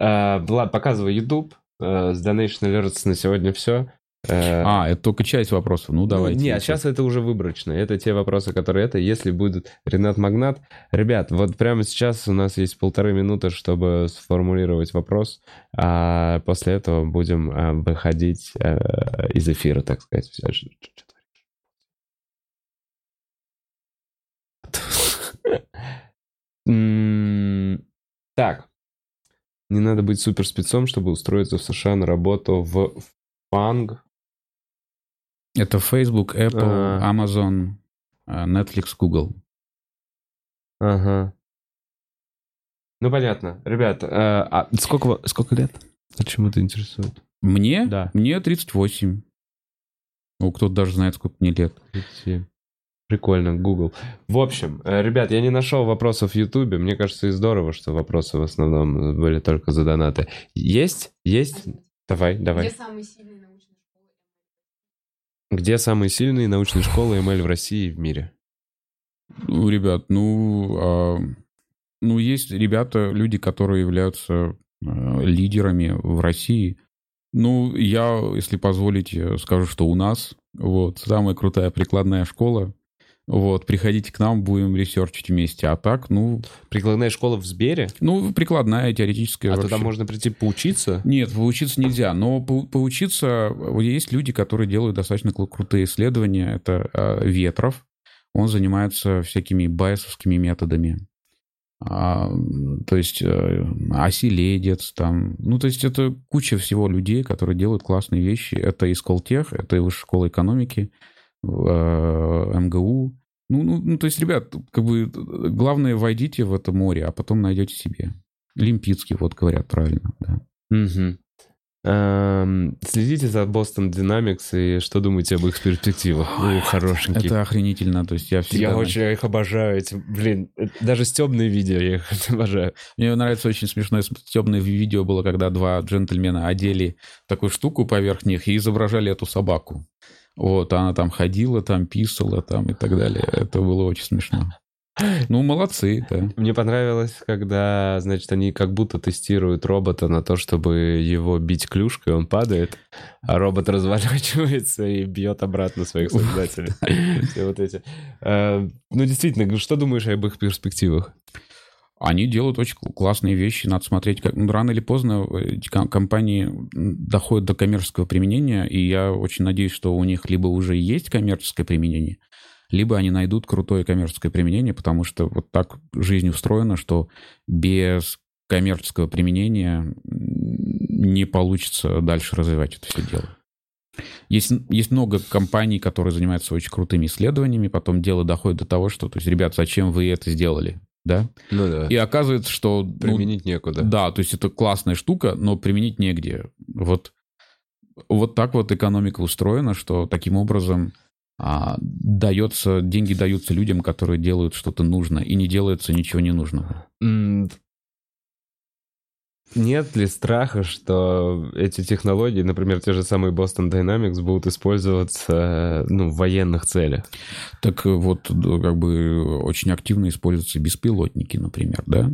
А, Влад, показывай YouTube. С Donation Alerts на сегодня все. А, это только часть вопросов. Ну, давайте. Не, а сейчас это уже выборочно. Это те вопросы, которые это. Если будет Ренат Магнат. Ребят, вот прямо сейчас у нас есть полторы минуты, чтобы сформулировать вопрос. А после этого будем а, выходить э, из эфира, так сказать. Так. Не надо быть супер спецом, чтобы устроиться в США на работу в фанг. Это Facebook, Apple, А. Amazon, э, Netflix, Google. Ага. Ну, понятно. Ребят, э, а сколько, сколько лет? Почему это интересует? Мне? Да. Мне 38. Ну, кто-то даже знает, сколько мне лет. 37. Прикольно, Google. В общем, э, ребят, я не нашел вопросов в Ютубе. Мне кажется, и здорово, что вопросы в основном были только за донаты. Есть? Есть? Давай, давай. Где самый сильный? Где самые сильные научные школы ML в России и в мире? Ну, ребят, ну, а, ну, есть ребята, люди, которые являются э, лидерами в России. Ну, я, если позволите, скажу, что у нас вот самая крутая прикладная школа. Вот, приходите к нам, будем ресерчить вместе. А так, ну, Прикладная школа в Сбере? ну, прикладная, теоретическая. А вообще. туда можно прийти поучиться? Нет, поучиться нельзя, но по- поучиться... Есть люди, которые делают достаточно кру- крутые исследования. Это э, Ветров. Он занимается всякими байесовскими методами. А, то есть э, Оселедец там. Ну, то есть это куча всего людей, которые делают классные вещи. Это и Сколтех, это и Высшая школа экономики, МГУ. Ну, ну, ну, то есть, ребят, как бы э, главное, войдите в это море, а потом найдете себе. Лимпицкий, вот говорят правильно, да. Мгм. Эм, Следите за Boston Dynamics и что думаете об их перспективах? Ну, хорошенькие. Это охренительно, то есть я всегда... Я очень их обожаю. Эти, блин, э, даже стебные видео я их обожаю. Мне нравится очень смешное темное видео было, когда два джентльмена одели такую штуку поверх них и изображали эту собаку. Вот, она там ходила, там писала, там и так далее. Это было очень смешно. Ну, молодцы, да. Мне понравилось, когда, значит, они как будто тестируют робота на то, чтобы его бить клюшкой, он падает, а робот разворачивается и бьет обратно своих создателей. Все вот эти. Э, Ну, действительно, что думаешь об их перспективах? Они делают очень кл- классные вещи, надо смотреть, как ну, рано или поздно эти ком- компании доходят до коммерческого применения, и я очень надеюсь, что у них либо уже есть коммерческое применение, либо они найдут крутое коммерческое применение, потому что вот так жизнь устроена, что без коммерческого применения не получится дальше развивать это все дело. Есть, есть много компаний, которые занимаются очень крутыми исследованиями, потом дело доходит до того, что, то есть, ребят, зачем вы это сделали, да? Ну да. И оказывается, что... ну, Применить некуда. да, то есть это классная штука, но применить негде. Вот вот так вот экономика устроена, что таким образом а, дается, деньги даются людям, которые делают что-то нужно, и не делается ничего ненужного. Нет ли страха, что эти технологии, например, те же самые Boston Dynamics, будут использоваться ну, в военных целях? Так вот, как бы очень активно используются беспилотники, например, да?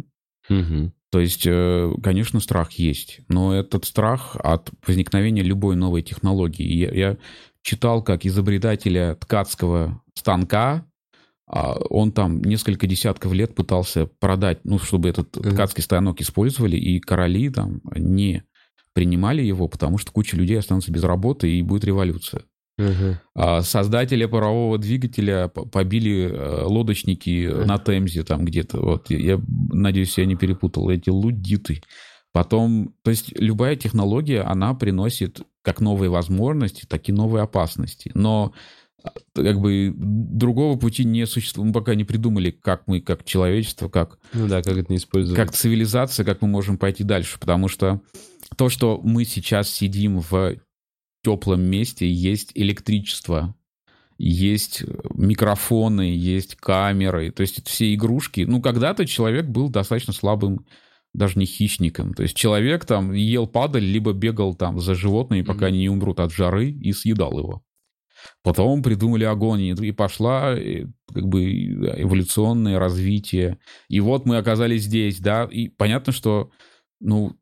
Угу. То есть, э, конечно, страх есть, но этот страх от возникновения любой новой технологии. Я, я читал, как изобретателя ткацкого станка он там несколько десятков лет пытался продать, ну, чтобы этот ткацкий станок использовали, и короли там не принимали его, потому что куча людей останутся без работы, и будет революция. Uh-huh. Создателя парового двигателя побили э, лодочники uh-huh. на Темзе там где-то. Вот я надеюсь, я не перепутал эти лудиты. Потом, то есть любая технология, она приносит как новые возможности, так и новые опасности. Но как бы другого пути не существует. Мы пока не придумали, как мы, как человечество, как... Ну да, как это не использовать. Как цивилизация, как мы можем пойти дальше. Потому что то, что мы сейчас сидим в теплом месте, есть электричество, есть микрофоны, есть камеры. То есть это все игрушки. Ну, когда-то человек был достаточно слабым даже не хищником. То есть человек там ел падаль, либо бегал там за животными, пока mm-hmm. они не умрут от жары, и съедал его. Потом придумали огонь, и пошла э, как бы эволюционное развитие. И вот мы оказались здесь, да, и понятно, что, ну,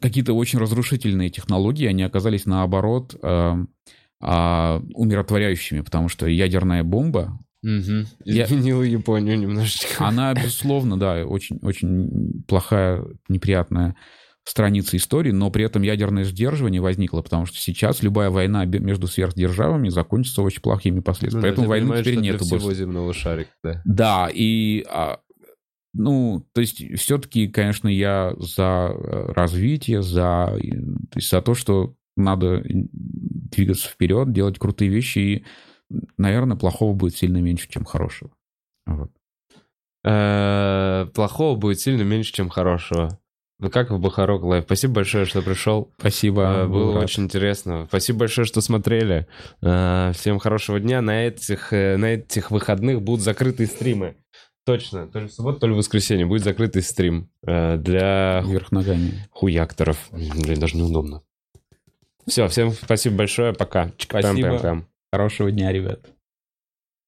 какие-то очень разрушительные технологии, они оказались наоборот э, э, умиротворяющими, потому что ядерная бомба, Угу. Изменила я... Японию немножечко. Она, безусловно, да, очень, очень плохая, неприятная страницы истории, но при этом ядерное сдерживание возникло, потому что сейчас любая война между сверхдержавами закончится очень плохими последствиями. Ну, Поэтому да, войны теперь нет больше. всего земного шарика, да. Да, и а, ну, то есть все-таки, конечно, я за э, развитие, за, то есть за то, что надо двигаться вперед, делать крутые вещи, и, наверное, плохого будет сильно меньше, чем хорошего. Вот. Э, плохого будет сильно меньше, чем хорошего. Ну как в Бахарок Лайв? Спасибо большое, что пришел. Спасибо. А, было рад. очень интересно. Спасибо большое, что смотрели. А, всем хорошего дня. На этих, э, на этих выходных будут закрытые стримы. Точно. То ли в субботу, то ли в воскресенье будет закрытый стрим э, для... Вверх ногами. Хуякторов. Блин, даже неудобно. Все, всем спасибо большое. Пока. Спасибо. Хорошего дня, ребят.